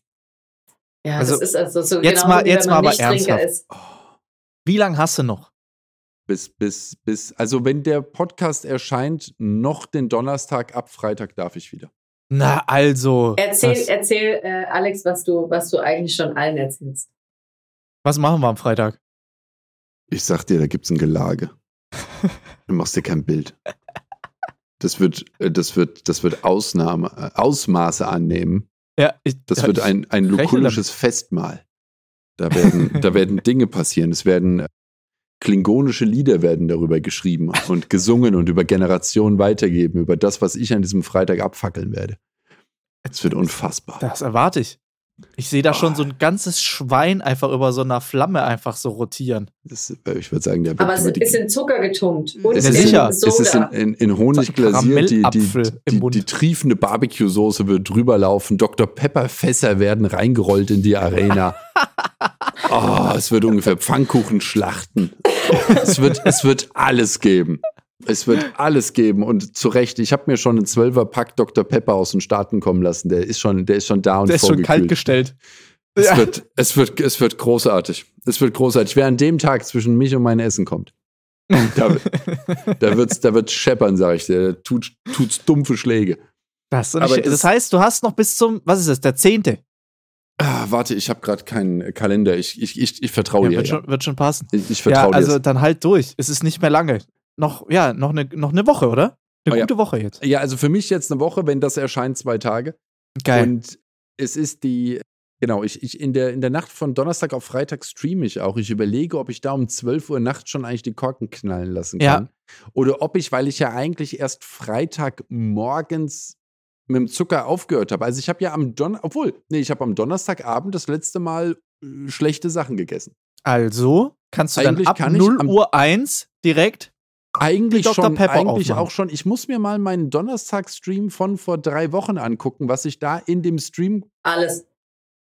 Ja, Also, das ist also so jetzt genau mal- jetzt wenn man mal aber ernsthaft. ist. Wie lange hast du noch? Bis, bis, bis, also wenn der Podcast erscheint, noch den Donnerstag, ab Freitag darf ich wieder. Na, also. Erzähl, erzähl äh, Alex, was du, was du eigentlich schon allen erzählst. was machen wir am Freitag? Ich sag dir, da gibt's ein Gelage. Du machst dir kein Bild. Das wird, äh, das wird, das wird Ausnahme, äh, Ausmaße annehmen. Ja, ich, Das ja, wird ein, ein rechne lukullisches Festmahl. Da werden, da werden Dinge passieren. Es werden äh, klingonische Lieder werden darüber geschrieben und gesungen und über Generationen weitergeben, über das, was ich an diesem Freitag abfackeln werde. Es wird unfassbar. Das erwarte ich. Ich sehe da schon so ein ganzes Schwein einfach über so einer Flamme einfach so rotieren. Das, äh, ich würde sagen, der wird Aber es ist in Zucker getunkt. Und Es Ja, in ist, sicher. Es ist in, in, in Honig ein glasiert, die, die, die, die triefende Barbecue-Soße wird drüber laufen. Dr. Pepper-Fässer werden reingerollt in die Arena. <laughs> Oh, es wird ungefähr Pfannkuchen schlachten. Es wird, es wird alles geben. Es wird alles geben und zu Recht. Ich habe mir schon einen Zwölfer-Pack Dr. Pepper aus den Staaten kommen lassen. Der ist schon, der ist schon da und Der ist schon vorgekühlt. kalt gestellt. Es, Ja. wird, es, wird, es wird großartig. Es wird großartig. Wer an dem Tag zwischen mich und mein Essen kommt, da, <laughs> da, wird's, da wird scheppern, sag ich dir. Da tut, tut's dumpfe Schläge. Das, das, das- heißt, du hast noch bis zum, was ist das, der 10. Ah, warte, ich habe gerade keinen Kalender. Ich, ich, ich, ich vertraue Ja, dir. wird, Ja. schon, wird schon passen. Ich, ich Ja, vertraue also dir. dann halt durch. Es ist nicht mehr lange. Noch, ja, noch eine, noch eine Woche, oder? Eine Oh ja. gute Woche jetzt. Ja, also für mich jetzt eine Woche, wenn das erscheint, zwei Tage. Geil. Und es ist die, genau, ich, ich in, der, in der Nacht von Donnerstag auf Freitag streame ich auch. Ich überlege, ob ich da um 12 Uhr nachts schon eigentlich die Korken knallen lassen Ja. kann. Oder ob ich, weil ich ja eigentlich erst Freitag morgens mit dem Zucker aufgehört habe. Also ich habe ja am Donnerstag, obwohl, nee, ich habe am Donnerstagabend das letzte Mal äh, schlechte Sachen gegessen. also kannst du dann Eigentlich ab kann ich 0 am- Uhr 1 direkt. Eigentlich Dr. schon, Pepper eigentlich aufmachen. auch schon. Ich muss mir mal meinen Donnerstag-Stream von vor drei Wochen angucken, was ich da in dem Stream, Alles.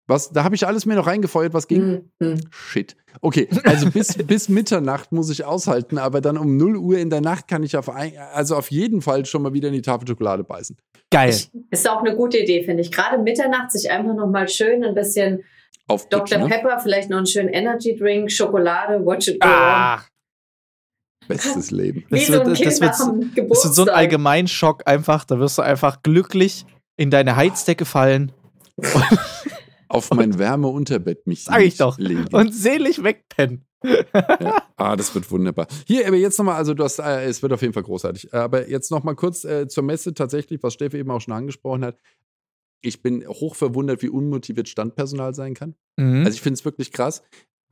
was, da habe ich alles mir noch reingefeuert, was ging. Hm, hm. Shit. Okay, also bis, <laughs> bis Mitternacht muss ich aushalten, aber dann um 0 Uhr in der Nacht kann ich auf, ein, also auf jeden Fall schon mal wieder in die Tafel Schokolade beißen. Geil. Ich, ist auch eine gute Idee, finde ich. Gerade Mitternacht sich einfach noch mal schön ein bisschen Auf Dr. Ne? Pepper, vielleicht noch einen schönen Energy Drink, Schokolade, Watch It Go. Ah, Bestes Leben. Wie das so wird- ein das Kind wird- nach dem das wird so ein Allgemeinschock einfach. Da wirst du einfach glücklich in deine Heizdecke fallen <laughs> Auf mein Wärmeunterbett mich Sag ich doch. legen. und selig wegpennen. Ah, das wird wunderbar. Hier, aber jetzt nochmal, also du hast, äh, es wird auf jeden Fall großartig. Aber jetzt nochmal kurz äh, zur Messe tatsächlich, was Steffi eben auch schon angesprochen hat. Ich bin hoch verwundert, wie unmotiviert Standpersonal sein kann. Mhm. Also ich finde es wirklich krass.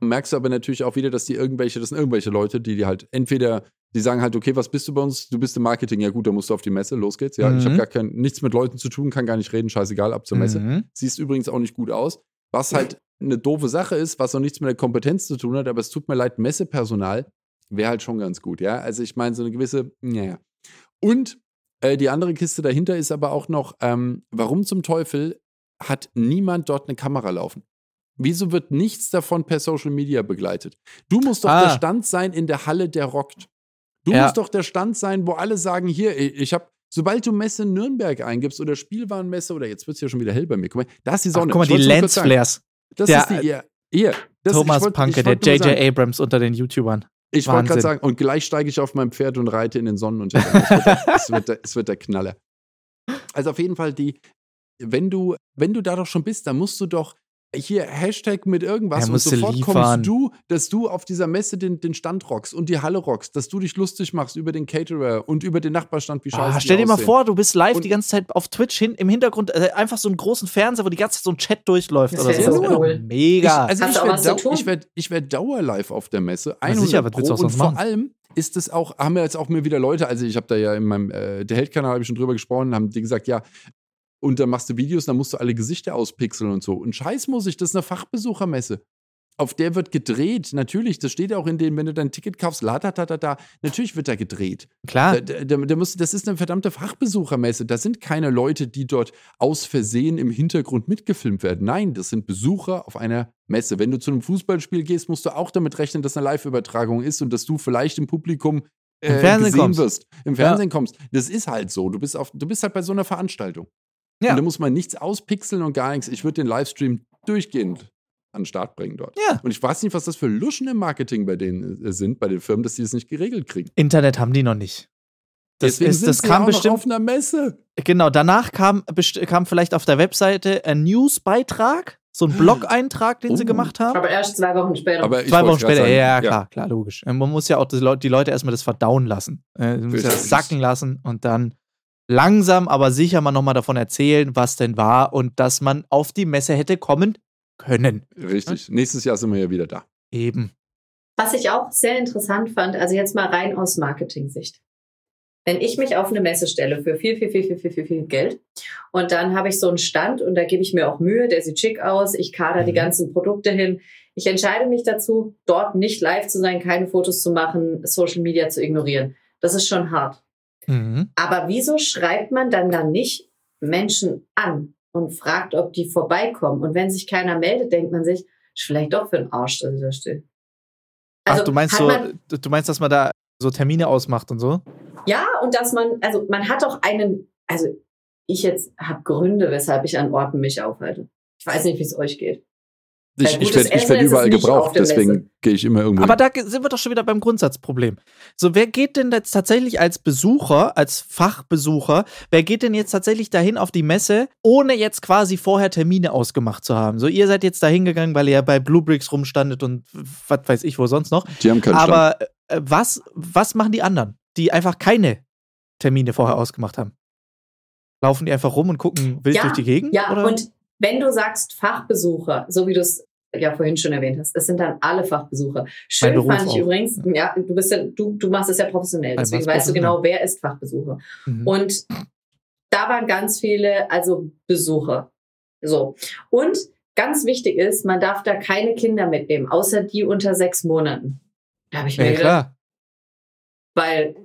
Merkst du aber natürlich auch wieder, dass die irgendwelche, das sind irgendwelche Leute, die, die halt entweder, die sagen halt, okay, was bist du bei uns? Du bist im Marketing, ja gut, dann musst du auf die Messe, los geht's. Ja, ich habe Mhm. gar kein, nichts mit Leuten zu tun, kann gar nicht reden, scheißegal, ab zur Messe. Mhm. Siehst übrigens auch nicht gut aus. Was halt eine doofe Sache ist, was auch nichts mit der Kompetenz zu tun hat, aber es tut mir leid, Messepersonal wäre halt schon ganz gut, ja. Also ich meine, so eine gewisse, naja. Und äh, die andere Kiste dahinter ist aber auch noch, ähm, warum zum Teufel hat niemand dort eine Kamera laufen? Wieso wird nichts davon per Social Media begleitet? Du musst doch Ah. der Stand sein in der Halle, der rockt. Du Ja. musst doch der Stand sein, wo alle sagen, hier, ich habe, sobald du Messe Nürnberg eingibst oder Spielwarenmesse oder jetzt wird es ja schon wieder hell bei mir, guck mal, da ist die Ach, Sonne. guck mal, die. Lensflares. Das Der, ist die, hier, hier. Das, Thomas wollt- Panke, der J.J. Abrams unter den YouTubern. Ich wollte gerade sagen, und gleich steige ich auf meinem Pferd und reite in den Sonnenuntergang. Es wird, der, <laughs> es, wird der, es wird der Knaller. Also auf jeden Fall die, wenn du, wenn du da doch schon bist, dann musst du doch hier Hashtag mit irgendwas und sofort liefern. kommst du, dass du auf dieser Messe den, den Stand rockst und die Halle rockst, dass du dich lustig machst über den Caterer und über den Nachbarstand, wie scheiße Ah, die stell dir mal aussehen. vor, du bist live Und- die ganze Zeit auf Twitch hin, im Hintergrund äh, einfach so einen großen Fernseher, wo die ganze Zeit so ein Chat durchläuft Das oder wär so. cool. Ich, Mega. also ich du auch werde ich werd, ich werd dauer live auf der Messe. Na 100 sicher, was willst du Pro. Und vor machen? allem ist es auch, haben wir jetzt auch mir wieder Leute, also ich habe da ja in meinem äh, der Held-Kanal habe ich schon drüber gesprochen, haben die gesagt, ja, und dann machst du Videos, dann musst du alle Gesichter auspixeln und so. Und scheiß muss ich, das ist eine Fachbesuchermesse. Auf der wird gedreht, natürlich, das steht auch in dem, wenn du dein Ticket kaufst, la da da da da, natürlich wird da gedreht. Klar. Da, da, da musst, das ist eine verdammte Fachbesuchermesse. Da sind keine Leute, die dort aus Versehen im Hintergrund mitgefilmt werden. Nein, das sind Besucher auf einer Messe. Wenn du zu einem Fußballspiel gehst, musst du auch damit rechnen, dass eine Live-Übertragung ist und dass du vielleicht im Publikum äh, Im Fernsehen gesehen kommst. wirst. Im Fernsehen kommst. Das ist halt so. Du bist, auf, du bist halt bei so einer Veranstaltung. Ja. Und da muss man nichts auspixeln und gar nichts. Ich würde den Livestream durchgehend an den Start bringen dort. Ja. Und ich weiß nicht, was das für Luschen im Marketing bei denen äh, sind, bei den Firmen, dass die das nicht geregelt kriegen. Internet haben die noch nicht. Das, Deswegen ist, sind das sie kam ja bestimmt. auf einer Messe. Genau, danach kam, kam vielleicht auf der Webseite ein Newsbeitrag, so ein Blog-Eintrag, den sie Oh. gemacht haben. Aber erst zwei Wochen später. Zwei Wochen später, sagen, ja, klar, klar, logisch. Man muss ja auch die Leute, erstmal das verdauen lassen. Äh, man muss ja Richtig. sacken lassen und dann langsam, aber sicher mal nochmal davon erzählen, was denn war und dass man auf die Messe hätte kommen können. Richtig. Nächstes Jahr sind wir ja wieder da. Eben. Was ich auch sehr interessant fand, also jetzt mal rein aus Marketing-Sicht. wenn ich mich auf eine Messe stelle für viel, viel, viel, viel, viel, viel, viel Geld und dann habe ich so einen Stand und da gebe ich mir auch Mühe, der sieht schick aus, ich kader die Mhm. ganzen Produkte hin. Ich entscheide mich dazu, dort nicht live zu sein, keine Fotos zu machen, Social Media zu ignorieren. Das ist schon hart. Mhm. Aber wieso schreibt man dann dann nicht Menschen an und fragt, ob die vorbeikommen? Und wenn sich keiner meldet, denkt man sich, ist vielleicht doch für den Arsch, dass ich da stehe. Ach, du meinst Also so, du meinst, dass man da so Termine ausmacht und so? ja, und dass man, also man hat doch einen, also ich jetzt habe Gründe, weshalb ich an Orten mich aufhalte. Ich weiß nicht, wie es euch geht. Ich, ich werde werd überall gebraucht, deswegen gehe ich immer irgendwo Aber hin. da sind wir doch schon wieder beim Grundsatzproblem. So, wer geht denn jetzt tatsächlich als Besucher, als Fachbesucher, wer geht denn jetzt tatsächlich dahin auf die Messe, ohne jetzt quasi vorher Termine ausgemacht zu haben? So, ihr seid jetzt dahin gegangen, weil ihr ja bei Bluebricks rumstandet und was weiß ich wo sonst noch. Die haben keinen. Aber äh, was, was machen die anderen, die einfach keine Termine vorher ausgemacht haben? Laufen die einfach rum und gucken wild Ja, durch die Gegend? Ja, oder? und wenn du sagst Fachbesucher, so wie du es ja vorhin schon erwähnt hast, es sind dann alle Fachbesucher. Schön fand ich auch. übrigens, ja, du bist ja, du, du machst es ja professionell, deswegen was weißt du genau, wer ist Fachbesucher. Mhm. Und da waren ganz viele, also Besucher. So. Und ganz wichtig ist, man darf da keine Kinder mitnehmen, außer die unter sechs Monaten. Da habe ich mir ja, gedacht, klar. weil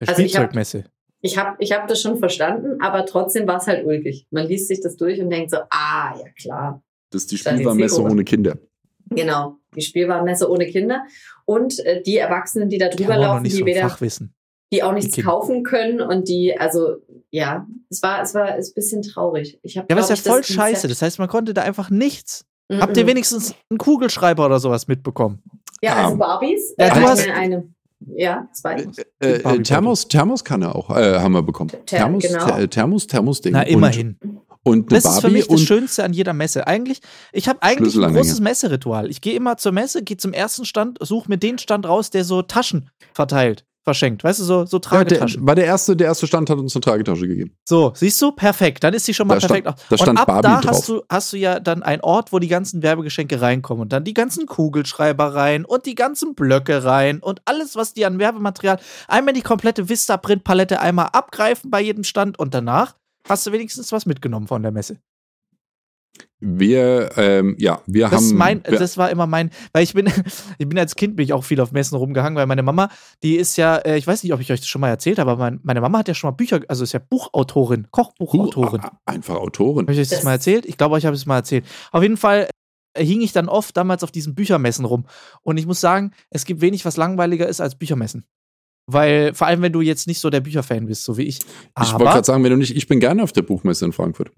Also Spielzeugmesse. Ich habe ich hab das schon verstanden, aber trotzdem war es halt ulkig. Man liest sich das durch und denkt so, ah, ja klar. das ist die die Spielwarenmesse ohne Kinder. Genau, die Spielwarenmesse ohne Kinder. Und äh, die Erwachsenen, die da Die drüber noch laufen, nicht die so weder Fachwissen. die auch nichts Kinder. kaufen können und die, also ja, es war, es war ist ein bisschen traurig. Ich hab, Ja, aber ist ja voll das scheiße. Konzept- Das heißt, man konnte da einfach nichts. Mhm. Habt ihr wenigstens einen Kugelschreiber oder sowas mitbekommen? Ja, also Ah. Barbies. Ja, äh, du hast- eine. Ja, zwei. Äh, äh, Barbie-Beutel. Thermos, Thermoskanne auch, äh, haben wir bekommen. Ther- Thermos, genau. Ther- Thermos, Thermos-Ding. Na, immerhin. Und, und Das ist für Barbie mich das Schönste an jeder Messe. Eigentlich, ich habe eigentlich ein großes Messeritual. Ich gehe immer zur Messe, gehe zum ersten Stand, suche mir den Stand raus, der so Taschen verteilt, verschenkt. Weißt du, so, so ja, der, Tragetaschen. war der erste, der erste Stand hat uns eine Tragetasche gegeben. So, siehst du? Perfekt. Dann ist sie schon mal Da stand- perfekt. da stand und ab Barbie da drauf. hast du, hast du ja dann einen Ort, wo die ganzen Werbegeschenke reinkommen und dann die ganzen Kugelschreiber rein und die ganzen Blöcke rein und alles, was die an Werbematerial, einmal die komplette Vista-Print-Palette einmal abgreifen bei jedem Stand und danach hast du wenigstens was mitgenommen von der Messe. Wir, ähm, ja, wir Das, haben. ist mein, wir, das war immer mein, weil ich bin, <laughs> ich bin als Kind bin ich auch viel auf Messen rumgehangen, weil meine Mama, die ist ja, äh, ich weiß nicht, ob ich euch das schon mal erzählt habe, aber mein, meine Mama hat ja schon mal Bücher, also ist ja Buchautorin, Kochbuchautorin. uh, einfach Autorin. Habe ich euch das Das- mal erzählt? Ich glaube, euch habe ich es mal erzählt. Auf jeden Fall äh, hing ich dann oft damals auf diesen Büchermessen rum. Und ich muss sagen, es gibt wenig, was langweiliger ist als Büchermessen. Weil, vor allem, wenn du jetzt nicht so der Bücherfan bist, so wie ich. Ich wollte Aber, gerade sagen, wenn du nicht, ich bin gerne auf der Buchmesse in Frankfurt.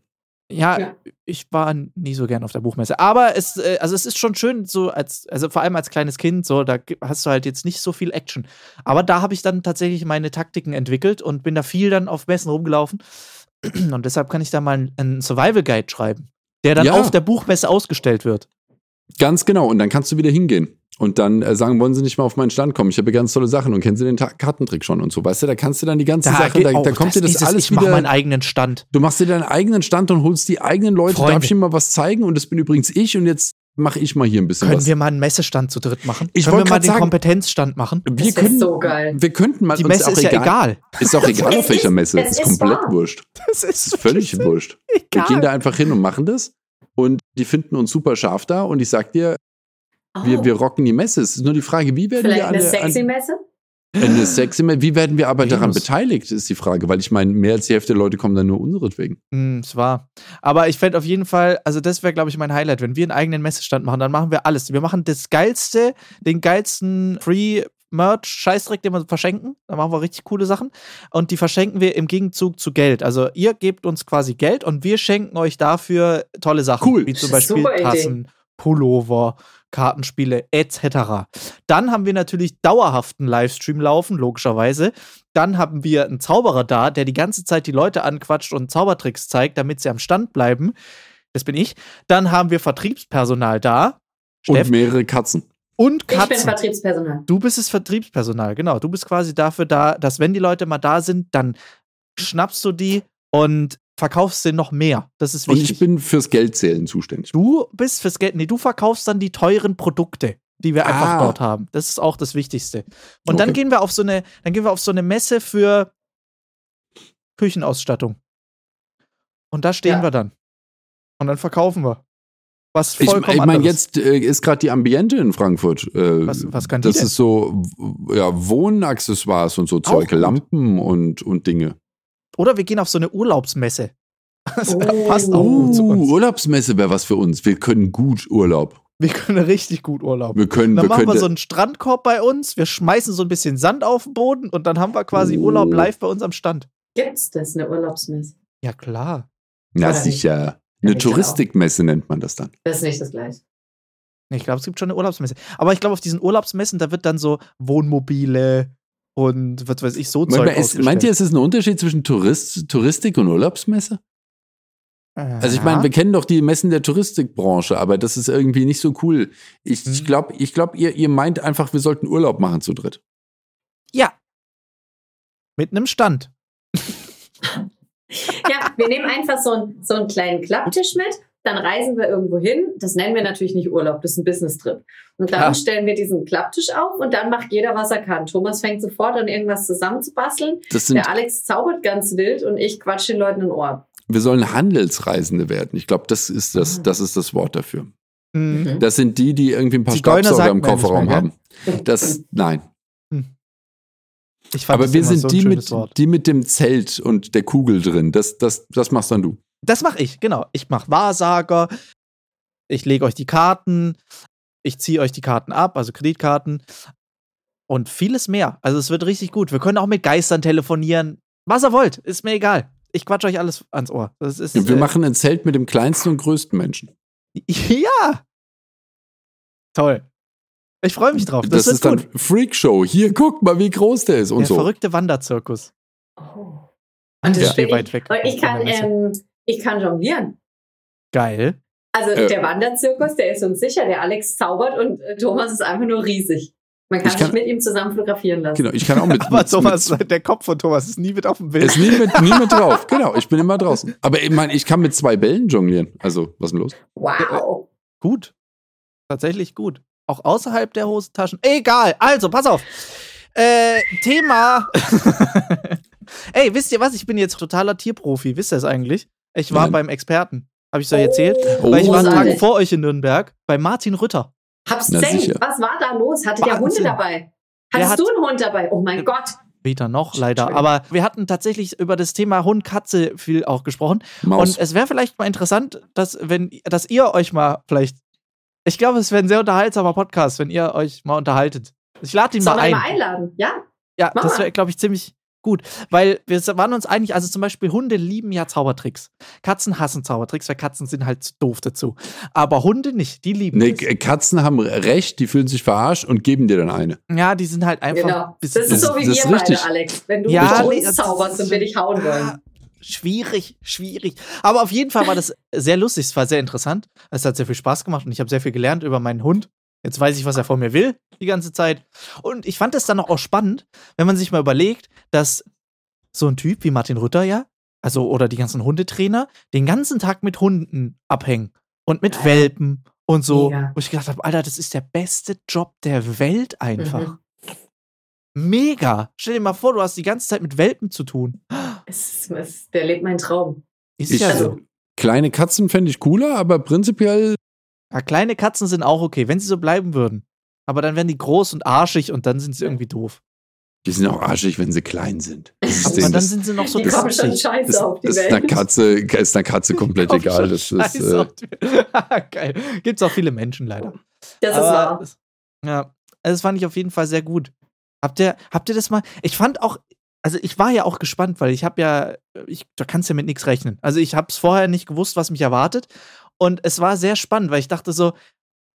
Ja, Ja. ich war nie so gern auf der Buchmesse. Aber es, äh, also es ist schon schön, so als, also vor allem als kleines Kind, so, da hast du halt jetzt nicht so viel Action. Aber da habe ich dann tatsächlich meine Taktiken entwickelt und bin da viel dann auf Messen rumgelaufen. Und deshalb kann ich da mal einen Survival Guide schreiben, der dann Ja. auf der Buchmesse ausgestellt wird. Ganz genau. Und dann kannst du wieder hingehen. Und dann äh, sagen, wollen Sie nicht mal auf meinen Stand kommen? Ich habe ganz tolle Sachen und kennen Sie den Ta Kartentrick schon und so. Weißt du, da kannst du dann die ganzen Sachen, geht da, da kommt dir das ist es. alles Ich mache wieder. meinen eigenen Stand. Du machst dir deinen eigenen Stand und holst die eigenen Leute. Freunde. Darf ich ihm mal was zeigen? Und das bin übrigens ich. Und jetzt mache ich mal hier ein bisschen Können was. wir mal einen Messestand zu dritt machen? Ich Können wir mal den sagen- Kompetenzstand machen? wir Das können, so geil. wir könnten mal Die uns Messe auch ist ja egal. Ist auch <laughs> egal auf welcher ist- Messe. es ist ist komplett wahr. wurscht. Das Das ist völlig wurscht. Wir egal. gehen da einfach hin und machen das. Und die finden uns super scharf da. Und ich sag dir, wir, Oh, wir rocken die Messe. Es ist nur die Frage, wie werden vielleicht wir eine alle. sexy an, Messe? eine sexy Messe. Wie werden wir aber daran Venus. beteiligt, ist die Frage. Weil ich meine, mehr als die Hälfte der Leute kommen dann nur unseretwegen. Hm, es war. Aber ich fände auf jeden Fall, also das wäre, glaube ich, mein Highlight. Wenn wir einen eigenen Messestand machen, dann machen wir alles. Wir machen das geilste, den geilsten Free Merch, Scheißdreck, den wir verschenken. Da machen wir richtig coole Sachen. Und die verschenken wir im Gegenzug zu Geld. Also ihr gebt uns quasi Geld und wir schenken euch dafür tolle Sachen. Cool. Wie zum Beispiel super Idee. Tassen, Pullover, Kartenspiele etc. Dann haben wir natürlich dauerhaften Livestream laufen, logischerweise. Dann haben wir einen Zauberer da, der die ganze Zeit die Leute anquatscht und Zaubertricks zeigt, damit sie am Stand bleiben. Das bin ich. Dann haben wir Vertriebspersonal da. Steff, Und mehrere Katzen. Und Ich bin Katzen. Vertriebspersonal. Du bist das Vertriebspersonal, genau. Du bist quasi dafür da, dass wenn die Leute mal da sind, dann schnappst du die und verkaufst sie noch mehr. Das ist Und wichtig. ich bin fürs Geldzählen zuständig. Du bist fürs Geld. Nee, du verkaufst dann die teuren Produkte, die wir einfach Ah. dort haben. Das ist auch das Wichtigste. Und dann Okay. gehen wir auf so eine, dann gehen wir auf so eine Messe für Küchenausstattung. Und da stehen Ja. wir dann. Und dann verkaufen wir. Was Ich, vollkommen ich meine, anderes. jetzt äh, ist gerade die Ambiente in Frankfurt. Äh, Was- was kann die Das denn? ist so ja, Wohnaccessoires und so Zeug. Lampen und, und Dinge. Oder wir gehen auf so eine Urlaubsmesse. <laughs> Das Oh. passt auch zu Uh, uns. Urlaubsmesse wäre was für uns. Wir können gut Urlaub. Wir können richtig gut Urlaub. Wir können, Dann wir machen können wir so einen Strandkorb bei uns, wir schmeißen so ein bisschen Sand auf den Boden und dann haben wir quasi Oh. Urlaub live bei uns am Stand. Gibt's das, eine Urlaubsmesse? Ja, klar. Na sicher. Eine. Touristikmesse nennt man das dann. Das ist nicht das gleiche. Ich glaube, es gibt schon eine Urlaubsmesse. Aber ich glaube, auf diesen Urlaubsmessen, da wird dann so Wohnmobile und was weiß ich, so Zeug Meint, ist, ausgestellt. meint ihr, es ist ein Unterschied zwischen Tourist, Touristik und Urlaubsmesse? Also ich meine, wir kennen doch die Messen der Touristikbranche, aber das ist irgendwie nicht so cool. Ich, ich Hm. glaube, ich glaub, ihr, ihr meint einfach, wir sollten Urlaub machen zu dritt. Ja. Mit einem Stand. <laughs> <laughs> Ja, wir nehmen einfach so, ein, so einen kleinen Klapptisch mit, dann reisen wir irgendwo hin. Das nennen wir natürlich nicht Urlaub, das ist ein Business-Trip. Und dann Klar. stellen wir diesen Klapptisch auf und dann macht jeder, was er kann. Thomas fängt sofort an, irgendwas zusammenzubasteln. Das sind, Der Alex zaubert ganz wild und ich quatsch den Leuten in den Ohr. wir sollen Handelsreisende werden. Ich glaube, das ist das, Ah. das ist das Wort dafür. Mhm. Das sind die, die irgendwie ein paar Staubsauger im Kofferraum mehr, haben. Das, nein. Aber wir sind so die, mit, Wort. die mit dem Zelt und der Kugel drin. Das, das, das machst dann du. Das mache ich, genau. Ich mache Wahrsager. Ich lege euch die Karten. Ich ziehe euch die Karten ab, also Kreditkarten. Und vieles mehr. Also es wird richtig gut. Wir können auch mit Geistern telefonieren. Was ihr wollt, ist mir egal. Ich quatsch euch alles ans Ohr. Das ist, Wir äh, machen ein Zelt mit dem kleinsten und größten Menschen. <laughs> Ja. Toll. Ich freue mich drauf. Das, Das, ist wird dann gut. Freakshow. Hier, guck mal, wie groß der ist und Der so. verrückte Wanderzirkus. Oh. Und das bin weit weg. Und ich kann, ähm, ich kann jonglieren. Geil. Also Äh. der Wanderzirkus, der ist uns sicher. Der Alex zaubert und äh, Thomas ist einfach nur riesig. Man kann, kann- sich mit ihm zusammen fotografieren lassen. Genau, ich kann auch mit. <laughs> Aber mit, Thomas, mit, der Kopf von Thomas ist nie mit auf dem Bild. ist nie mit, nie mit <laughs> drauf. Genau, ich bin immer draußen. Aber ich meine, ich kann mit zwei Bällen jonglieren. Also, was ist denn los? Wow. Gut. Tatsächlich gut. Auch außerhalb der Hosentaschen. Egal. Also, pass auf. Äh, Thema. <laughs> Ey, wisst ihr was? Ich bin jetzt totaler Tierprofi. Wisst ihr es eigentlich? Ich war Nein. beim Experten. Habe ich so erzählt? Oh. Weil ich war einen Tag vor euch in Nürnberg bei Martin Rütter. Hab's Na. Was war da los? Hatte der Hunde dabei? Hattest hat- du einen Hund dabei? Oh mein Gott. Später noch, leider. Aber wir hatten tatsächlich über das Thema Hund, Katze viel auch gesprochen. Maus. Und es wäre vielleicht mal interessant, dass, wenn, dass ihr euch mal vielleicht. Ich glaube, es wäre ein sehr unterhaltsamer Podcast, wenn ihr euch mal unterhaltet. Ich lade ihn Sollen mal ein. mal einladen? Ja? Ja, Mach das wäre, glaube ich, ziemlich gut. Weil wir waren uns einig, also zum Beispiel Hunde lieben ja Zaubertricks. Katzen hassen Zaubertricks, weil Katzen sind halt zu doof dazu. Aber Hunde nicht, die lieben Nee, es. Katzen haben Recht, die fühlen sich verarscht und geben dir dann eine. Ja, die sind halt einfach. Genau. Das ist so wie wir beide, Alex. Wenn du Ja, uns zauberst und wir dich hauen Ah, wollen. Schwierig, schwierig. Aber auf jeden Fall war das sehr lustig. Es war sehr interessant. Es hat sehr viel Spaß gemacht und ich habe sehr viel gelernt über meinen Hund. Jetzt weiß ich, was er von mir will, die ganze Zeit. Und ich fand es dann auch spannend, wenn man sich mal überlegt, dass so ein Typ wie Martin Rütter ja, also oder die ganzen Hundetrainer, den ganzen Tag mit Hunden abhängen und mit. Welpen und so. Mega. Wo ich gedacht habe, Alter, das ist der beste Job der Welt einfach. Mhm. Mega. Stell dir mal vor, du hast die ganze Zeit mit Welpen zu tun. Es ist, es, der lebt mein Traum. Ist Ich- ja also- so. Kleine Katzen fände ich cooler, aber prinzipiell, Ja, kleine Katzen sind auch okay, wenn sie so bleiben würden. Aber dann werden die groß und arschig und dann sind sie irgendwie doof. die sind auch arschig, wenn sie klein sind. Das ist Aber denen dann das, sind sie noch so die kommen schon scheiße das, auf die das ist Welt. einer Katze, ist einer Katze komplett egal. Das ist, äh, <laughs> Geil. Gibt's auch viele Menschen leider. Das ist Aber wahr. das- Ja, also das fand ich auf jeden Fall sehr gut. Habt ihr, habt ihr das mal? Ich fand auch, also ich war ja auch gespannt, weil ich habe ja, ich, da kannst du ja mit nichts rechnen. Also ich habe es vorher nicht gewusst, was mich erwartet. Und es war sehr spannend, weil ich dachte so,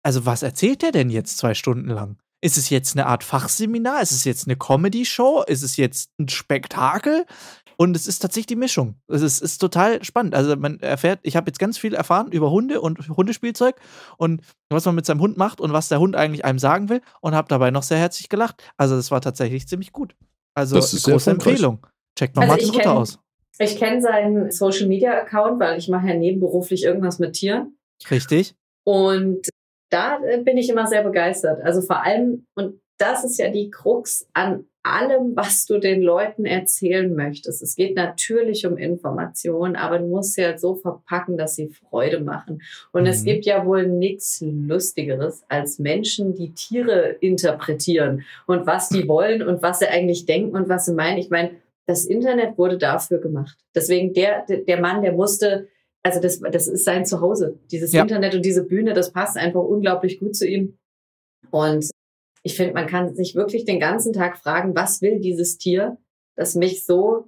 also was erzählt der denn jetzt zwei Stunden lang? Ist es jetzt eine Art Fachseminar? Ist es jetzt eine Comedy-Show? Ist es jetzt ein Spektakel? Und es ist tatsächlich die Mischung. Es ist, ist total spannend. Also man erfährt, ich habe jetzt ganz viel erfahren über Hunde und Hundespielzeug und was man mit seinem Hund macht und was der Hund eigentlich einem sagen will und habe dabei noch sehr herzlich gelacht. Also das war tatsächlich ziemlich gut. Also Das ist sehr große. Empfehlung. Checkt mal Also Martin Rutter aus. Ich kenne seinen Social Media Account, weil ich mache ja nebenberuflich irgendwas mit Tieren. Richtig? Und da äh, bin ich immer sehr begeistert. Also vor allem, und das ist ja die Krux an allem, was du den Leuten erzählen möchtest. Es geht natürlich um Informationen, aber du musst sie halt so verpacken, dass sie Freude machen. Und mhm. es gibt ja wohl nichts Lustigeres als Menschen, die Tiere interpretieren und was die <laughs> wollen und was sie eigentlich denken und was sie meinen. Ich meine, das Internet wurde dafür gemacht. Deswegen der, der Mann, der musste, also das, das ist sein Zuhause. Dieses ja. Internet und diese Bühne, das passt einfach unglaublich gut zu ihm. Und ich finde, man kann sich wirklich den ganzen Tag fragen, was will dieses Tier, das mich so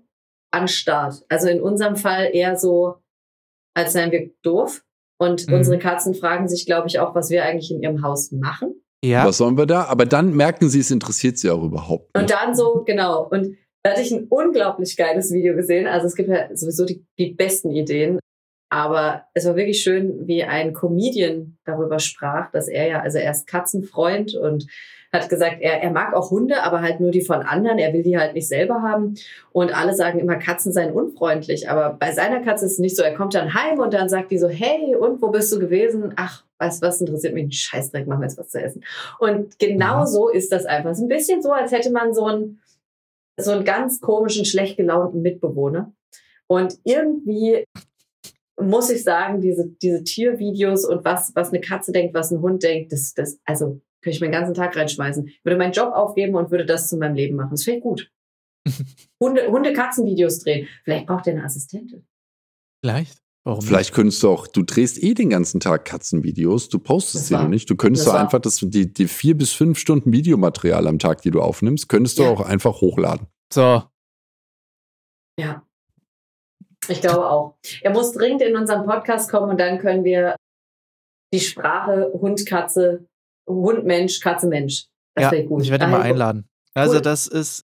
anstarrt? Also in unserem Fall eher so, als seien wir doof. Und mhm. unsere Katzen fragen sich, glaube ich, auch, was wir eigentlich in ihrem Haus machen. Ja. Was sollen wir da? Aber dann merken sie, es interessiert sie auch überhaupt. Nicht. Und dann so, genau. Und da hatte ich ein unglaublich geiles Video gesehen. Also es gibt ja sowieso die, die besten Ideen. Aber es war wirklich schön, wie ein Comedian darüber sprach, dass er ja, also er ist Katzenfreund und hat gesagt, er, er mag auch Hunde, aber halt nur die von anderen. Er will die halt nicht selber haben. Und alle sagen immer, Katzen seien unfreundlich. Aber bei seiner Katze ist es nicht so. Er kommt dann heim und dann sagt die so, hey, und wo bist du gewesen? Ach, weißt was, interessiert mich ein Scheißdreck, machen wir jetzt was zu essen. Und genau so ist das einfach. Es ist ein bisschen so, als hätte man so einen, so einen ganz komischen, schlecht gelaunten Mitbewohner. Und irgendwie muss ich sagen, diese, diese Tiervideos und was, was eine Katze denkt, was ein Hund denkt, das, das, also könnte ich mir den ganzen Tag reinschmeißen. Ich würde meinen Job aufgeben und würde das zu meinem Leben machen. Das wäre gut. <laughs> Hunde, Hunde-Katzen-Videos drehen. Vielleicht braucht ihr eine Assistentin. Vielleicht. Warum Vielleicht nicht? könntest du auch, du drehst eh den ganzen Tag Katzenvideos, du postest sie noch nicht. Du könntest doch einfach das, die, die vier bis fünf Stunden Videomaterial am Tag, die du aufnimmst, könntest ja. du auch einfach hochladen. So. Ja. Ich glaube auch. Er muss dringend in unseren Podcast kommen und dann können wir die Sprache Hund, Katze Hund, Mensch, Katze, Mensch. Das ja, gut. Ich werde ihn mal einladen. Also cool. das ist,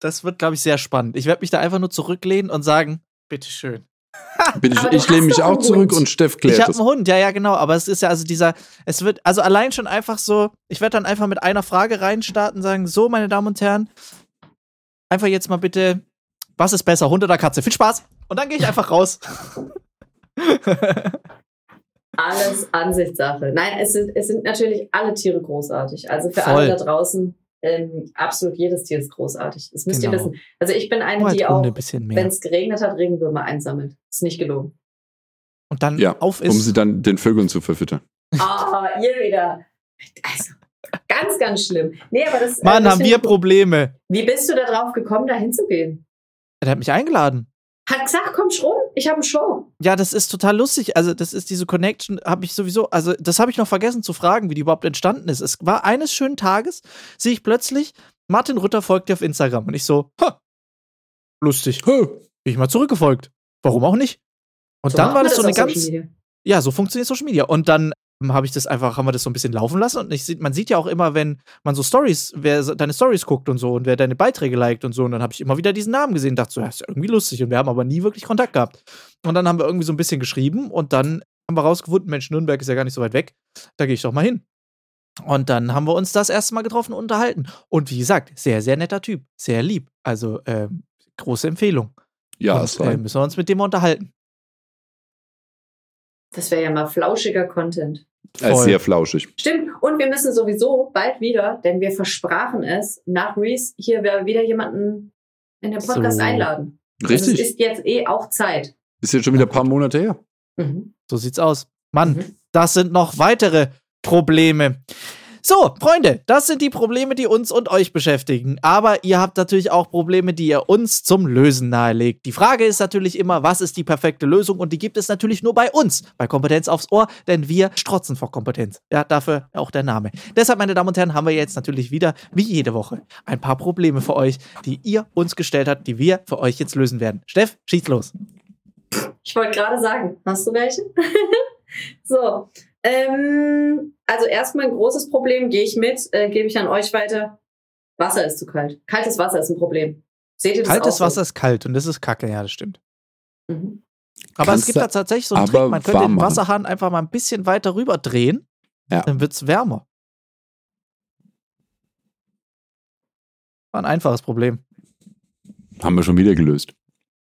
das wird, glaube ich, sehr spannend. Ich werde mich da einfach nur zurücklehnen und sagen, bitteschön. <laughs> Bitte, ich, ich lehne mich auch zurück und Steff klärt Ich habe einen Hund, ja, ja, genau. Aber es ist ja also dieser, es wird, also allein schon einfach so, ich werde dann einfach mit einer Frage reinstarten und sagen, so, meine Damen und Herren, einfach jetzt mal bitte, was ist besser, Hund oder Katze? Viel Spaß! Und dann gehe ich einfach raus. <laughs> alles Ansichtssache. Nein, es sind, es sind natürlich alle Tiere großartig. Also für Voll. alle da draußen, ähm, absolut jedes Tier ist großartig. Das müsst genau. ihr wissen. Also ich bin eine, die auch, wenn es geregnet hat, Regenwürmer einsammelt. Ist nicht gelogen. Und dann ja, auf ist. Um sie dann den Vögeln zu verfüttern. Ah, oh, ihr wieder. Also, ganz, ganz schlimm. Nee, aber das. Mann, äh, haben wir Probleme. Wie bist du da drauf gekommen, da hinzugehen? Er hat mich eingeladen. Hat gesagt, komm schon, ich habe eine Show. Ja, das ist total lustig. Also, das ist diese Connection, habe ich sowieso, also, das habe ich noch vergessen zu fragen, wie die überhaupt entstanden ist. Es war eines schönen Tages, sehe ich plötzlich, Martin Rütter folgt dir auf Instagram. Und ich so, ha, lustig. Huh. Bin ich mal zurückgefolgt. Warum auch nicht? Und so dann war das so eine ganz. Ja, so funktioniert Social Media. Und dann habe ich das einfach, haben wir das so ein bisschen laufen lassen. Und ich, man sieht ja auch immer, wenn man so Stories, wer deine Stories guckt und so und wer deine Beiträge liked und so. Und dann habe ich immer wieder diesen Namen gesehen und dachte so, ja, ist ja irgendwie lustig. Und wir haben aber nie wirklich Kontakt gehabt. Und dann haben wir irgendwie so ein bisschen geschrieben und dann haben wir rausgefunden, Mensch, Nürnberg ist ja gar nicht so weit weg. Da gehe ich doch mal hin. Und dann haben wir uns das erste Mal getroffen und unterhalten. Und wie gesagt, sehr, sehr netter Typ. Sehr lieb. Also, äh, große Empfehlung. Ja, und, äh, müssen wir uns mit dem unterhalten. Das wäre ja mal flauschiger Content. Voll. Sehr flauschig. Stimmt. Und wir müssen sowieso bald wieder, denn wir versprachen es, nach Reese hier wieder jemanden in den Podcast so. einladen. Richtig. Also es ist jetzt eh auch Zeit. Ist jetzt schon wieder ein paar Monate her. Mhm. So sieht's aus. Mann, mhm. das sind noch weitere Probleme. So, Freunde, das sind die Probleme, die uns und euch beschäftigen. Aber ihr habt natürlich auch Probleme, die ihr uns zum Lösen nahelegt. Die Frage ist natürlich immer, was ist die perfekte Lösung? Und die gibt es natürlich nur bei uns, bei Kompetenz aufs Ohr, denn wir strotzen vor Kompetenz. Ja, dafür auch der Name. Deshalb, meine Damen und Herren, haben wir jetzt natürlich wieder, wie jede Woche, ein paar Probleme für euch, die ihr uns gestellt habt, die wir für euch jetzt lösen werden. Steff, schieß los. Ich wollte gerade sagen, hast du welche? <laughs> so, ähm, also erstmal ein großes Problem, gehe ich mit, äh, gebe ich an euch weiter. Wasser ist zu kalt. Kaltes Wasser ist ein Problem. Seht ihr das Kaltes auch Wasser so? ist kalt und das ist kacke, ja, das stimmt. Mhm. Aber Kannst es gibt da tatsächlich so einen Trick, man könnte den Wasserhahn einfach mal ein bisschen weiter rüber drehen, ja. dann wird es wärmer. War ein einfaches Problem. Haben wir schon wieder gelöst.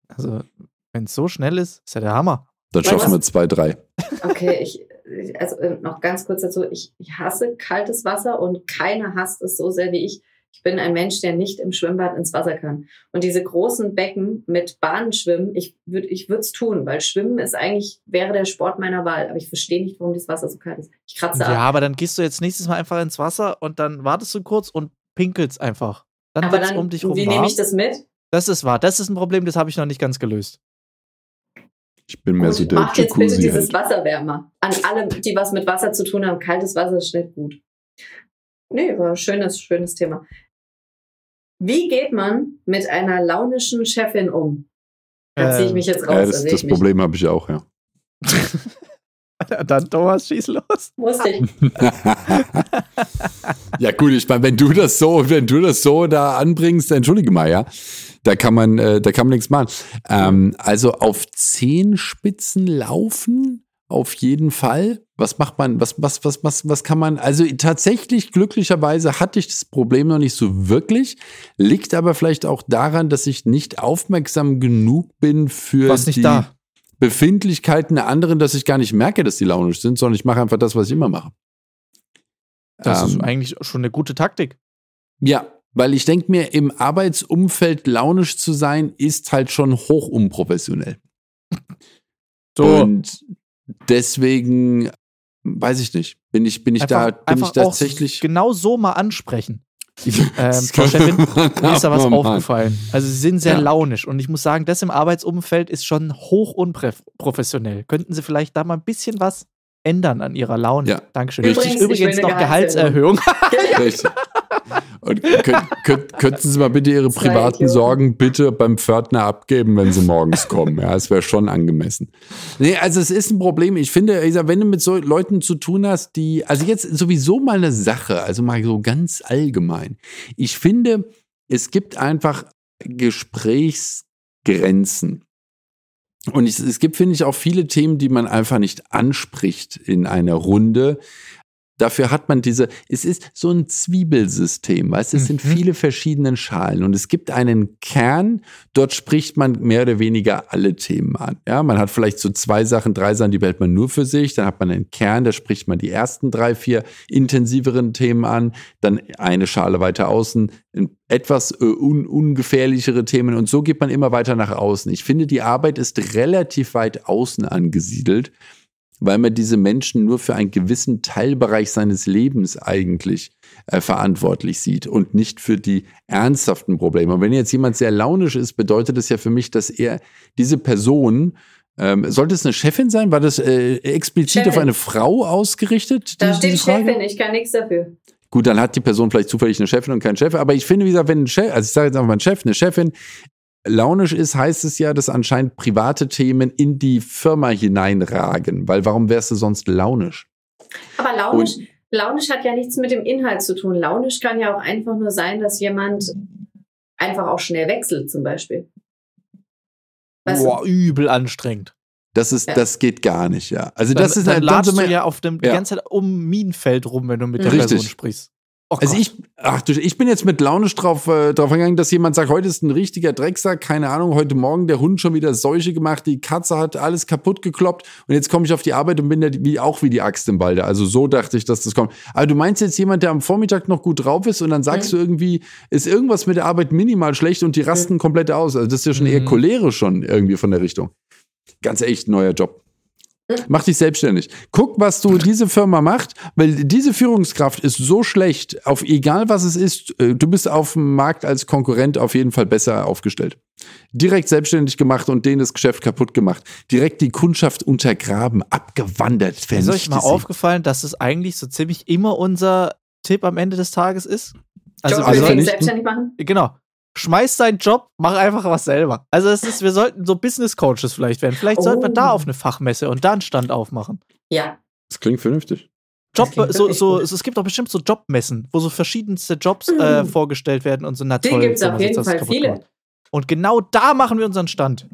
Also, wenn es so schnell ist, ist ja der Hammer. Dann schaffen wir zwei, drei. Okay, ich, also äh, noch ganz kurz dazu, ich, ich hasse kaltes Wasser und keiner hasst es so sehr wie ich. Ich bin ein Mensch, der nicht im Schwimmbad ins Wasser kann. Und diese großen Becken mit Bahnenschwimmen, ich würde ich würde es tun, weil Schwimmen ist eigentlich, wäre der Sport meiner Wahl. Aber ich verstehe nicht, warum das Wasser so kalt ist. Ich kratze Ja, ab. aber dann gehst du jetzt nächstes Mal einfach ins Wasser und dann wartest du kurz und pinkelst einfach. Dann Aber wird's dann, um dich rum wie nehme ich das mit? Das ist wahr. Das ist ein Problem, das habe ich noch nicht ganz gelöst. Ich bin mehr so Gut, der macht jetzt bitte dieses halt. Wasser wärmer. An alle, die was mit Wasser zu tun haben, kaltes Wasser ist nicht gut. Nee, war ein schönes, schönes Thema. Wie geht man mit einer launischen Chefin um? Da ziehe ich Ähm, mich jetzt raus. Da das, das ich. Problem habe ich auch, ja. <laughs> Dann Thomas, schieß los. Musste ich. <laughs> ja, gut, ich meine, wenn du das so, wenn du das so da anbringst, entschuldige mal, ja. Da kann man, äh, da kann man nichts machen. Ähm, also auf Zehenspitzen laufen, auf jeden Fall. Was macht man, was, was, was, was, was kann man, also tatsächlich, glücklicherweise hatte ich das Problem noch nicht so wirklich, liegt aber vielleicht auch daran, dass ich nicht aufmerksam genug bin für Warst nicht die da. Befindlichkeiten der anderen, dass ich gar nicht merke, dass die launisch sind, sondern ich mache einfach das, was ich immer mache. Das ist Ähm, eigentlich schon eine gute Taktik. ja, weil ich denke mir, im Arbeitsumfeld launisch zu sein, ist halt schon hoch unprofessionell. So, Und deswegen weiß ich nicht. Bin ich, bin ich da, bin einfach ich tatsächlich. auch genau so mal ansprechen. <laughs> Ähm, Frau Chefin, <laughs> Mir ist da was aufgefallen. Also sie sind sehr Ja. launisch und ich muss sagen, das im Arbeitsumfeld ist schon hoch unprofessionell. Könnten Sie vielleicht da mal ein bisschen was ändern an Ihrer Laune? Ja. Dankeschön. Übrigens, Richtig, übrigens eine noch Gehaltserhöhung. <laughs> Richtig. Und könnt, könnt, könnten Sie mal bitte Ihre privaten. Sorgen bitte beim Pförtner abgeben, wenn Sie morgens <laughs> kommen? Ja, es wäre schon angemessen. Nee, also es ist ein Problem. Ich finde, ich sag, wenn du mit so Leuten zu tun hast, die, also jetzt sowieso mal eine Sache, also mal so ganz allgemein. Ich finde, es gibt einfach Gesprächsgrenzen. Und es gibt, finde ich, auch viele Themen, die man einfach nicht anspricht in einer Runde. Dafür hat man diese, es ist so ein Zwiebelsystem, weißt du, es sind Mhm. viele verschiedene Schalen und es gibt einen Kern, dort spricht man mehr oder weniger alle Themen an. Ja, man hat vielleicht so zwei Sachen, drei Sachen, die behält man nur für sich, dann hat man einen Kern, da spricht man die ersten drei, vier intensiveren Themen an, dann eine Schale weiter außen, etwas äh, un ungefährlichere Themen und so geht man immer weiter nach außen. Ich finde, die Arbeit ist relativ weit außen angesiedelt weil man diese Menschen nur für einen gewissen Teilbereich seines Lebens eigentlich äh, verantwortlich sieht und nicht für die ernsthaften Probleme. Und wenn jetzt jemand sehr launisch ist, bedeutet das ja für mich, dass er diese Person ähm, sollte es eine Chefin sein? War das äh, explizit Chefin. auf eine Frau ausgerichtet? Da steht? Chefin, ich kann nichts dafür. Gut, dann hat die Person vielleicht zufällig eine Chefin und keinen Chef. Aber ich finde, wie gesagt, wenn ein Chef, also ich sage jetzt einfach mal ein Chef, eine Chefin launisch ist, heißt es ja, dass anscheinend private Themen in die Firma hineinragen. Weil warum wärst du sonst launisch? Aber launisch, launisch hat ja nichts mit dem Inhalt zu tun. Launisch kann ja auch einfach nur sein, dass jemand einfach auch schnell wechselt, zum Beispiel. Weißt Boah, übel anstrengend. Das ist, Ja. das geht gar nicht, ja. Also Dann, das ist dann halt sind du ja auf dem, die Ja. ganze Zeit um Minenfeld rum, wenn du mit der Mhm. Person Richtig. sprichst. Oh Also ich, ach du, ich bin jetzt mit launisch drauf, äh, drauf gegangen, dass jemand sagt, heute ist ein richtiger Drecksack, keine Ahnung, heute Morgen der Hund schon wieder Seuche gemacht, die Katze hat alles kaputt gekloppt und jetzt komme ich auf die Arbeit und bin da wie, auch wie die Axt im Walde. Also so dachte ich, dass das kommt. Aber du meinst jetzt jemand, der am Vormittag noch gut drauf ist und dann sagst Mhm. du irgendwie, ist irgendwas mit der Arbeit minimal schlecht und die rasten komplett aus. Also das ist ja schon eher Mhm. cholerisch schon irgendwie von der Richtung. Ganz echt neuer Job. Mach dich selbstständig. Guck, was du diese Firma macht, weil diese Führungskraft ist so schlecht, auf egal was es ist, äh, du bist auf dem Markt als Konkurrent auf jeden Fall besser aufgestellt. Direkt selbstständig gemacht und denen das Geschäft kaputt gemacht. Direkt die Kundschaft untergraben, abgewandert, Ist euch mal sie. aufgefallen, dass es eigentlich so ziemlich immer unser Tipp am Ende des Tages ist? Also, also selbstständig machen? genau. Schmeiß deinen Job, mach einfach was selber. Also es ist, wir sollten so Business Coaches vielleicht werden. Vielleicht sollten wir Oh. da auf eine Fachmesse und da einen Stand aufmachen. Ja. Das klingt vernünftig. Job, so, so, gut. es gibt doch bestimmt so Jobmessen, wo so verschiedenste Jobs äh, <laughs> vorgestellt werden und so na Die toll. gibt es auf jetzt jeden Fall viele. Und genau da machen wir unseren Stand.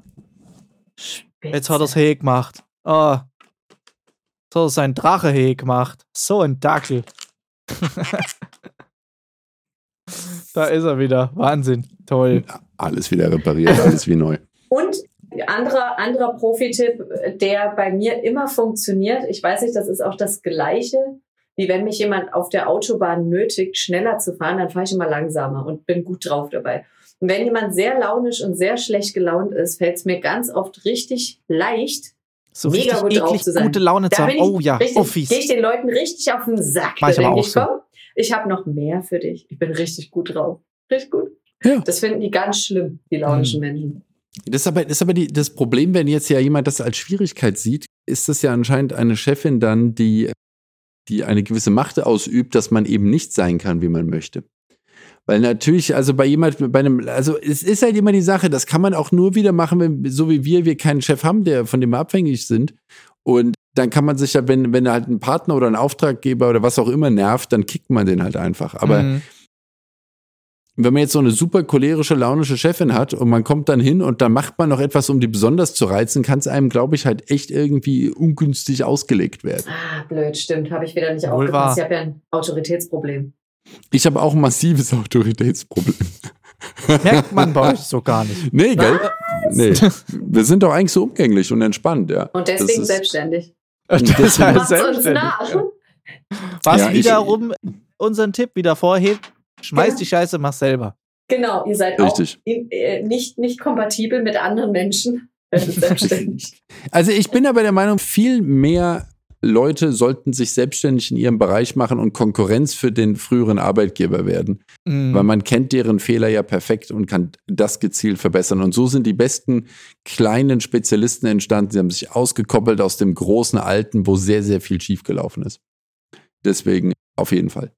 Jetzt hat er es hey gemacht. Oh. Jetzt hat er seinen Drache hey gemacht. So ein Dackel. <laughs> da ist er wieder. Wahnsinn. Toll. Alles wieder repariert, alles wie neu. Und anderer, anderer Profi-Tipp, der bei mir immer funktioniert, ich weiß nicht, das ist auch das Gleiche, wie wenn mich jemand auf der Autobahn nötigt, schneller zu fahren, dann fahre ich immer langsamer und bin gut drauf dabei. Und wenn jemand sehr launisch und sehr schlecht gelaunt ist, fällt es mir ganz oft richtig leicht, So Mega richtig gut drauf eklig zu sein. gute Laune zu Da haben. ich Oh ja, richtig, oh fies. gehe ich den Leuten richtig auf den Sack. Mach ich aber auch so. komm, ich habe noch mehr für dich. Ich bin richtig gut drauf. Richtig gut. Ja. Das finden die ganz schlimm, die launischen Mhm. Menschen. Das ist aber, das, ist aber die, das Problem, wenn jetzt ja jemand das als Schwierigkeit sieht, ist das ja anscheinend eine Chefin dann, die, die eine gewisse Macht ausübt, dass man eben nicht sein kann, wie man möchte. Weil natürlich, also bei jemand, bei einem, also es ist halt immer die Sache, das kann man auch nur wieder machen, wenn, so wie wir, wir keinen Chef haben, der, von dem wir abhängig sind. Und dann kann man sich ja, wenn, wenn halt ein Partner oder ein Auftraggeber oder was auch immer nervt, dann kickt man den halt einfach. Aber Mhm. wenn man jetzt so eine super cholerische, launische Chefin hat und man kommt dann hin und dann macht man noch etwas, um die besonders zu reizen, kann es einem, glaube ich, halt echt irgendwie ungünstig ausgelegt werden. Ah, blöd, stimmt. Habe ich wieder nicht Wohl aufgepasst. wahr. Ich habe ja ein Autoritätsproblem. Ich habe auch ein massives Autoritätsproblem. Merkt man bei euch so gar nicht. Nee, gell? Nee. Wir sind doch eigentlich so umgänglich und entspannt, ja. Und deswegen ist- selbstständig. <laughs> Deshalb Macht's uns selbstständig. nach. Was Ja, ich- wiederum unseren Tipp wieder vorhebt, schmeiß Genau. die Scheiße, mach selber. Genau, ihr seid Richtig. auch in, äh, nicht, nicht kompatibel mit anderen Menschen. Selbstständig. <laughs> Also ich bin aber der Meinung, viel mehr Leute sollten sich selbstständig in ihrem Bereich machen und Konkurrenz für den früheren Arbeitgeber werden. Mhm. Weil man kennt deren Fehler ja perfekt und kann das gezielt verbessern. Und so sind die besten kleinen Spezialisten entstanden. Sie haben sich ausgekoppelt aus dem großen Alten, wo sehr, sehr viel schiefgelaufen ist. Deswegen auf jeden Fall.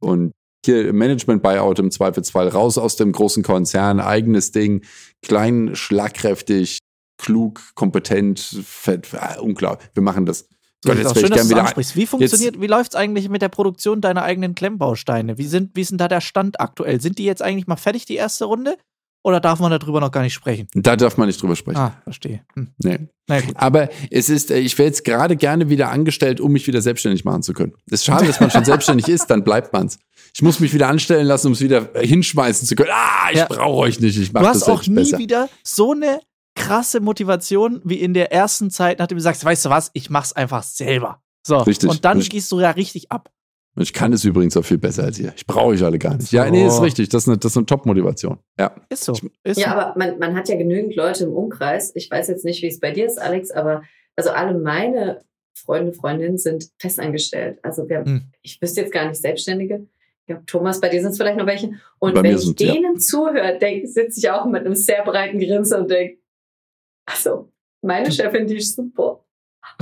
Und hier Management-Buyout im Zweifelsfall raus aus dem großen Konzern, eigenes Ding, klein, schlagkräftig, klug, kompetent, fett, ah, unklar. Wir machen das. So, Gott, jetzt schön, dass du wieder- ansprichst. Wie funktioniert, wie läuft's eigentlich mit der Produktion deiner eigenen Klemmbausteine? Wie sind, wie ist denn da der Stand aktuell? Sind die jetzt eigentlich mal fertig, die erste Runde? Oder darf man darüber noch gar nicht sprechen? Da darf man nicht drüber sprechen. Ah, verstehe. Hm. Nee. Na gut. Aber es ist, äh, ich wäre jetzt gerade gerne wieder angestellt, um mich wieder selbstständig machen zu können. Es ist schade, dass man schon selbstständig ist, dann bleibt man's. Ich muss mich wieder anstellen lassen, um es wieder hinschmeißen zu können. Ah, ich Ja. brauche euch nicht, ich Du mache das hast auch selbst nie besser. wieder so eine krasse Motivation wie in der ersten Zeit, nachdem du sagst, weißt du was, ich mach's einfach selber. So, Richtig, und dann richtig. gehst du ja richtig ab. Und ich kann es übrigens auch viel besser als ihr. Ich brauche euch alle gar nicht. Ja, nee, ist So. richtig. Das ist eine, das ist eine Top-Motivation. Ja. Ist so. Ich- Ist Ja, so. aber man, man hat ja genügend Leute im Umkreis. Ich weiß jetzt nicht, wie es bei dir ist, Alex, aber also alle meine Freunde, Freundinnen sind festangestellt. Also wir, Hm. ich wüsste jetzt gar nicht Selbstständige. Ja, Thomas, bei dir sind es vielleicht noch welche. Und Bei wenn ich sind- ja. denen zuhöre, sitze ich auch mit einem sehr breiten Grinsen und denke, also, meine Chefin, die ist super.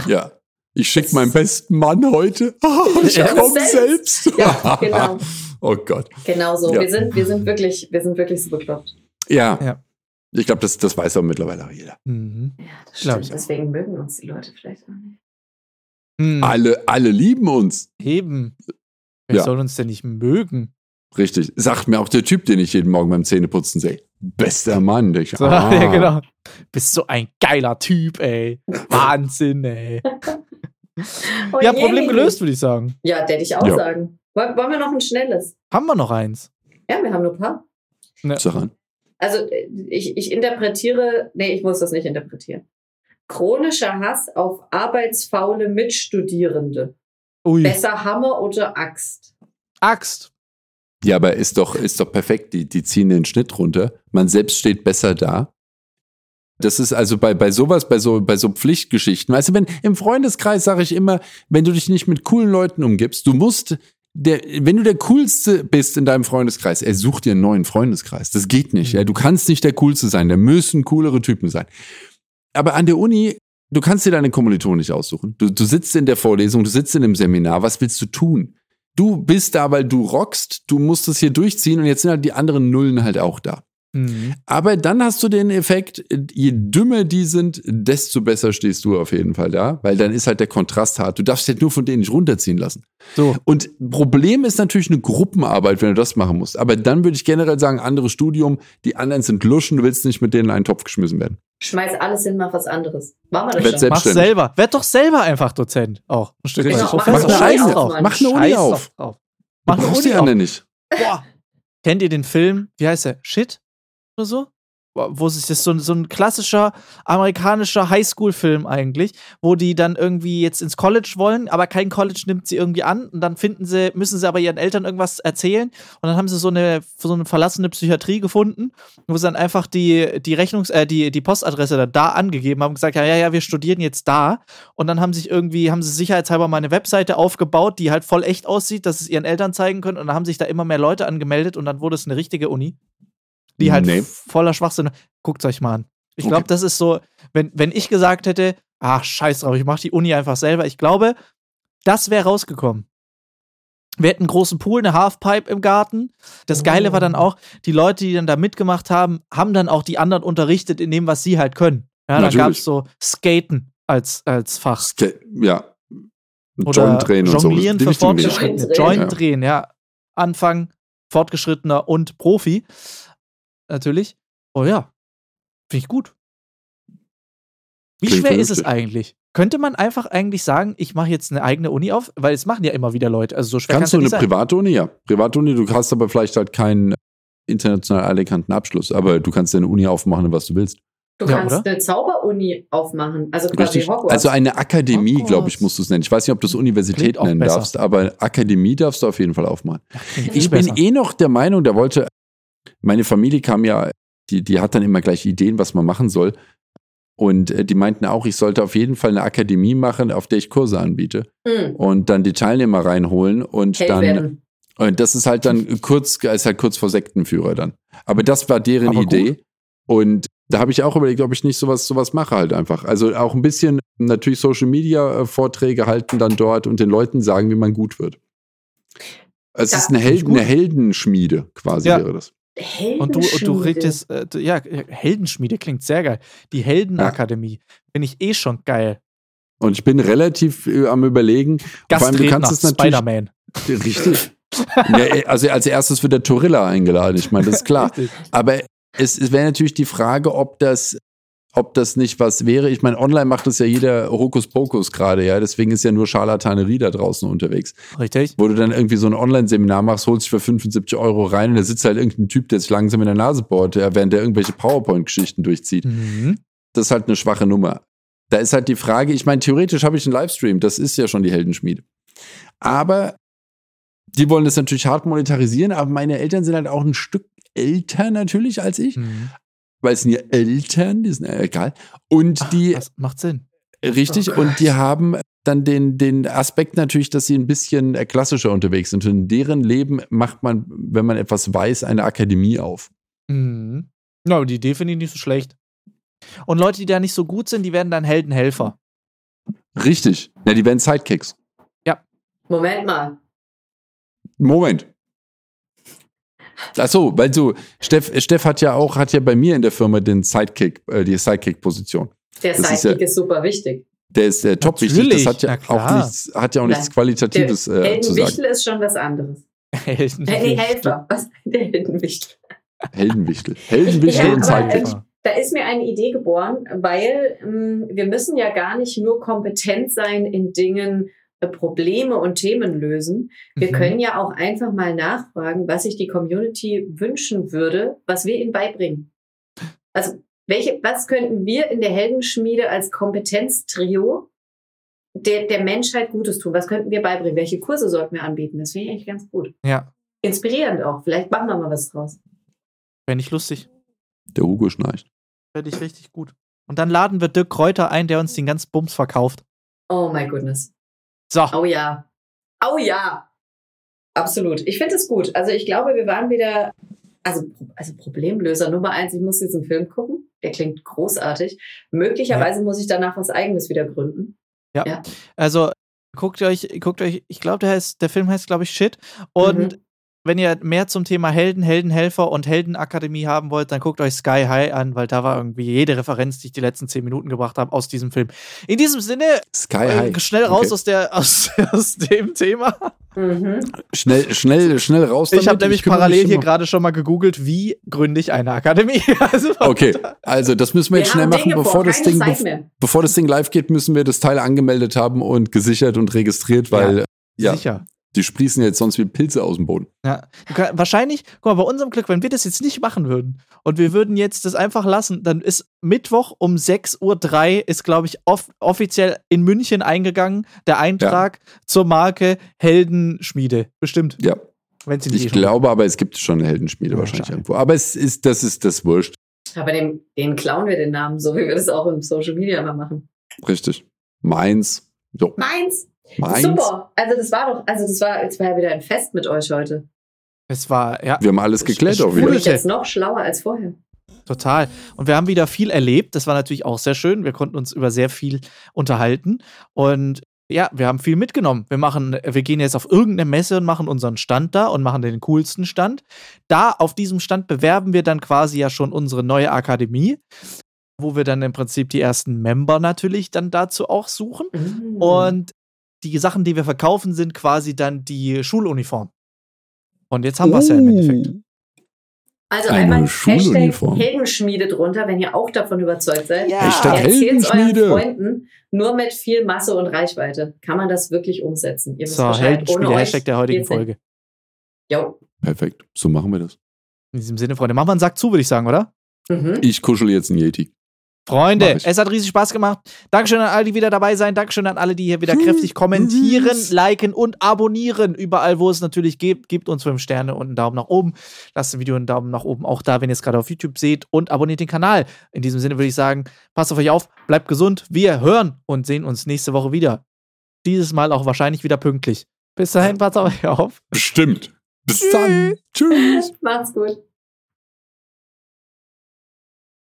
Ja. Ich schicke meinen besten Mann heute. Ah, <laughs> ich Ja. komme selbst. Ja, genau. <laughs> Oh Gott. Genau so. Ja. Wir, sind, wir, sind wirklich, wir sind wirklich so bekloppt. Ja. Ja. Ich glaube, das, das weiß auch mittlerweile auch jeder. Mhm. Ja, das stimmt. ich auch. Deswegen mögen uns die Leute vielleicht auch nicht. Hm. Alle, alle lieben uns. Eben. Wer Ja. soll uns denn nicht mögen? Richtig. Sagt mir auch der Typ, den ich jeden Morgen beim Zähneputzen sehe. Bester Mann. Ich, So, <laughs> ah. Ja, genau. Bist so ein geiler Typ, ey. Wahnsinn, ey. Oh Ja, je. Problem gelöst, würde ich sagen. Ja, der hätte ich auch Ja. sagen. Woll- Wollen wir noch ein schnelles? Haben wir noch eins? Ja, wir haben nur ein paar. Sag an. Also äh, ich, ich interpretiere, nee, ich muss das nicht interpretieren. Chronischer Hass auf arbeitsfaule Mitstudierende. Ui. Besser Hammer oder Axt? Axt. Ja, aber ist doch, ist doch perfekt. Die, die ziehen den Schnitt runter. Man selbst steht besser da. Das ist also bei, bei sowas, bei so, bei so Pflichtgeschichten. Weißt du, wenn im Freundeskreis sage ich immer, wenn du dich nicht mit coolen Leuten umgibst, du musst, der, wenn du der Coolste bist in deinem Freundeskreis, er sucht dir einen neuen Freundeskreis. Das geht nicht. Ja. Du kannst nicht der Coolste sein. Da müssen coolere Typen sein. Aber an der Uni, du kannst dir deine Kommilitonen nicht aussuchen. Du, du sitzt in der Vorlesung, du sitzt in einem Seminar. Was willst du tun? Du bist da, weil du rockst, du musst es hier durchziehen und jetzt sind halt die anderen Nullen halt auch da. Mhm. Aber dann hast du den Effekt, je dümmer die sind, desto besser stehst du auf jeden Fall da, weil dann ist halt der Kontrast hart. Du darfst dich halt nur von denen nicht runterziehen lassen. So. Und Problem ist natürlich eine Gruppenarbeit, wenn du das machen musst. Aber dann würde ich generell sagen, anderes Studium, die anderen sind Luschen, du willst nicht mit denen in einen Topf geschmissen werden. Schmeiß alles hin, mach was anderes. Machen wir das Werd schon. selbst- Mach selber. Werd doch selber einfach Dozent. Auch. Ein Stück Genau, weit. mach- Professor. mach eine Scheiß drauf. Mach eine Uni Scheiß auf. Du Mach eine Uni die auf. anderen nicht. Boah. Kennt ihr den Film, wie heißt der? Shit? Oder so? wo sich das so, so ein klassischer amerikanischer Highschool-Film eigentlich, wo die dann irgendwie jetzt ins College wollen, aber kein College nimmt sie irgendwie an und dann finden sie, müssen sie aber ihren Eltern irgendwas erzählen und dann haben sie so eine, so eine verlassene Psychiatrie gefunden, wo sie dann einfach die, die Rechnungs-, äh, die, die Postadresse dann da angegeben haben und gesagt, ja, ja, ja, wir studieren jetzt da und dann haben sich irgendwie, haben sie sicherheitshalber mal eine Webseite aufgebaut, die halt voll echt aussieht, dass es ihren Eltern zeigen können und dann haben sich da immer mehr Leute angemeldet und dann wurde es eine richtige Uni die halt nee. voller Schwachsinn. Guckt euch mal an. Ich glaube, okay. das ist so, wenn, wenn ich gesagt hätte, ach, scheiß drauf, ich mache die Uni einfach selber. Ich glaube, das wäre rausgekommen. Wir hätten einen großen Pool, eine Halfpipe im Garten. Das Geile war dann oh. auch, die Leute, die dann da mitgemacht haben, haben dann auch die anderen unterrichtet in dem, was sie halt können. Ja, dann gab es so Skaten als, als Fach. Ska ja. Oder Joint-Drehen und so. Jonglieren für Fortgeschrittene. Joint-Drehen, ja. Anfang, Fortgeschrittener und Profi natürlich. Oh ja, finde ich gut. Wie Klingt schwer ist es eigentlich? Könnte man einfach eigentlich sagen, ich mache jetzt eine eigene Uni auf? Weil es machen ja immer wieder Leute. Also so schwer kannst du eine private Uni, ja. Private Uni, du hast aber vielleicht halt keinen international anerkannten Abschluss, aber du kannst deine Uni aufmachen, was du willst. Du ja, kannst oder? eine Zauberuni aufmachen, also quasi Richtig. Hogwarts. Also eine Akademie, glaube ich, musst du es nennen. Ich weiß nicht, ob du es Universität nennen besser. darfst, aber Akademie darfst du auf jeden Fall aufmachen. Ich bin besser. eh noch der Meinung, der wollte meine Familie kam ja, die, die hat dann immer gleich Ideen, was man machen soll. Und äh, die meinten auch, ich sollte auf jeden Fall eine Akademie machen, auf der ich Kurse anbiete. Mhm. Und dann die Teilnehmer reinholen und Hell dann. Werden. Und das ist halt dann kurz, ist halt kurz vor Sektenführer dann. Aber das war deren Aber Idee. Gut. Und da habe ich auch überlegt, ob ich nicht sowas, sowas mache halt einfach. Also auch ein bisschen natürlich Social Media äh, Vorträge halten dann dort und den Leuten sagen, wie man gut wird. Es ja, ist eine, Held, eine Heldenschmiede quasi ja. wäre das. Und du, und du redest, äh, ja, Heldenschmiede klingt sehr geil. Die Heldenakademie ja. finde ich eh schon geil. Und ich bin relativ äh, am überlegen. Vor allem, du kannst es natürlich. Spider-Man. Richtig. ja, äh, also als erstes wird der Torilla eingeladen. Ich meine, das ist klar. <laughs> Aber es, es wäre natürlich die Frage, ob das ob das nicht was wäre. Ich meine, online macht das ja jeder Hokuspokus gerade, ja. Deswegen ist ja nur Scharlatanerie da draußen unterwegs. Richtig. Wo du dann irgendwie so ein Online-Seminar machst, holst dich für 75 Euro rein und da sitzt halt irgendein Typ, der sich langsam in der Nase bohrt, ja, während der irgendwelche PowerPoint-Geschichten durchzieht. Mhm. Das ist halt eine schwache Nummer. Da ist halt die Frage, ich meine, theoretisch habe ich einen Livestream, das ist ja schon die Heldenschmiede. Aber die wollen das natürlich hart monetarisieren, aber meine Eltern sind halt auch ein Stück älter natürlich als ich. Mhm weil es sind ja Eltern, die sind ja egal. Und Ach, die. Das macht Sinn. Richtig, oh und die haben dann den, den Aspekt natürlich, dass sie ein bisschen äh, klassischer unterwegs sind. Und in deren Leben macht man, wenn man etwas weiß, eine Akademie auf. Mhm. Ja, die Idee finde ich nicht so schlecht. Und Leute, die da nicht so gut sind, die werden dann Heldenhelfer. Richtig. Ja, die werden Sidekicks. Ja. Moment mal. Moment. Ach so, weil du, Steff, Steff hat ja auch, hat ja bei mir in der Firma den Sidekick, äh, die Sidekick-Position. Der das Sidekick ist, ja, ist, super wichtig. Der ist äh, top wichtig. Das hat ja auch nichts, hat ja auch nichts Qualitatives der äh, zu sagen. ist schon was anderes. Heldenwichtel. Nee, Helfer. Was? Der Heldenwichtel. Heldenwichtel. Heldenwichtel und Sidekick. Ähm, da ist mir eine Idee geboren, weil ähm, wir müssen ja gar nicht nur kompetent sein in Dingen, Probleme und Themen lösen. Wir mhm. können ja auch einfach mal nachfragen, was sich die Community wünschen würde, was wir ihnen beibringen. Also, welche, was könnten wir in der Heldenschmiede als Kompetenztrio der, der Menschheit Gutes tun? Was könnten wir beibringen? Welche Kurse sollten wir anbieten? Das finde ich eigentlich ganz gut. Ja. Inspirierend auch. Vielleicht machen wir mal was draus. Fände ich lustig. Der Hugo schnarcht. Fände ich richtig gut. Und dann laden wir Dirk Kräuter ein, der uns den ganzen Bums verkauft. Oh my goodness. So. Oh ja. Oh ja. Absolut. Ich finde es gut. Also ich glaube, wir waren wieder, also, also Problemlöser Nummer eins. Ich muss diesen Film gucken. Der klingt großartig. Möglicherweise ja. muss ich danach was Eigenes wieder gründen. Ja. ja. Also guckt euch, guckt euch, ich glaube, der heißt, der Film heißt, glaube ich, Shit. Und mhm wenn ihr mehr zum Thema Helden, Heldenhelfer und Heldenakademie haben wollt, dann guckt euch Sky High an, weil da war irgendwie jede Referenz, die ich die letzten zehn Minuten gebracht habe, aus diesem Film. In diesem Sinne, Sky äh, High. schnell raus okay. aus, der, <laughs> aus, aus dem Thema. Mhm. Schnell, schnell, schnell raus. Damit. Ich habe nämlich parallel hier gerade schon mal gegoogelt, wie gründe ich eine Akademie. <laughs> also okay, also das müssen wir, wir jetzt schnell machen, bevor das, Ding, bevor das Ding live geht, müssen wir das Teil angemeldet haben und gesichert und registriert, weil ja, ja. sicher. Die sprießen jetzt sonst wie Pilze aus dem Boden. Ja. Kann, wahrscheinlich, guck mal, bei unserem Glück, wenn wir das jetzt nicht machen würden und wir würden jetzt das einfach lassen, dann ist Mittwoch um 6.03 Uhr ist, glaube ich, off offiziell in München eingegangen, der Eintrag ja. zur Marke Heldenschmiede. Bestimmt. Ja. Wenn sie nicht ich eh glaube aber, es gibt schon eine Heldenschmiede ja, wahrscheinlich irgendwo. Aber es ist, das ist das Wurscht. Aber den, den klauen wir den Namen, so wie wir das auch im Social Media immer machen. Richtig. Meins. So. Meins. Meins. Super. Also das war doch, also das war, jetzt war ja wieder ein Fest mit euch heute. Es war, ja. Wir haben alles geklärt auch wieder. Ich bin jetzt noch schlauer als vorher. Total. Und wir haben wieder viel erlebt. Das war natürlich auch sehr schön. Wir konnten uns über sehr viel unterhalten. Und ja, wir haben viel mitgenommen. Wir machen, wir gehen jetzt auf irgendeine Messe und machen unseren Stand da und machen den coolsten Stand. Da auf diesem Stand bewerben wir dann quasi ja schon unsere neue Akademie, wo wir dann im Prinzip die ersten Member natürlich dann dazu auch suchen. Mhm. Und die Sachen, die wir verkaufen, sind quasi dann die Schuluniform. Und jetzt haben wir es ja im Endeffekt. Uh. Also Eine einmal Hashtag Heldenschmiede drunter, wenn ihr auch davon überzeugt seid. Ja. Hashtag Erzählt es euren Freunden, nur mit viel Masse und Reichweite kann man das wirklich umsetzen. Ihr so, Heldenschmiede, Hashtag der heutigen Folge. Jo. Perfekt, so machen wir das. In diesem Sinne, Freunde, machen wir einen Sack zu, würde ich sagen, oder? Mhm. Ich kuschel jetzt einen Yeti. Freunde, es hat riesig Spaß gemacht. Dankeschön an alle, die wieder dabei sein. Dankeschön an alle, die hier wieder kräftig kommentieren, liken und abonnieren. Überall, wo es natürlich gibt, gebt uns fünf Sterne und einen Daumen nach oben. Lasst dem Video einen Daumen nach oben auch da, wenn ihr es gerade auf YouTube seht und abonniert den Kanal. In diesem Sinne würde ich sagen, passt auf euch auf, bleibt gesund. Wir hören und sehen uns nächste Woche wieder. Dieses Mal auch wahrscheinlich wieder pünktlich. Bis dahin, passt auf euch auf. Bestimmt. Bis dann. Tschüss. Macht's gut.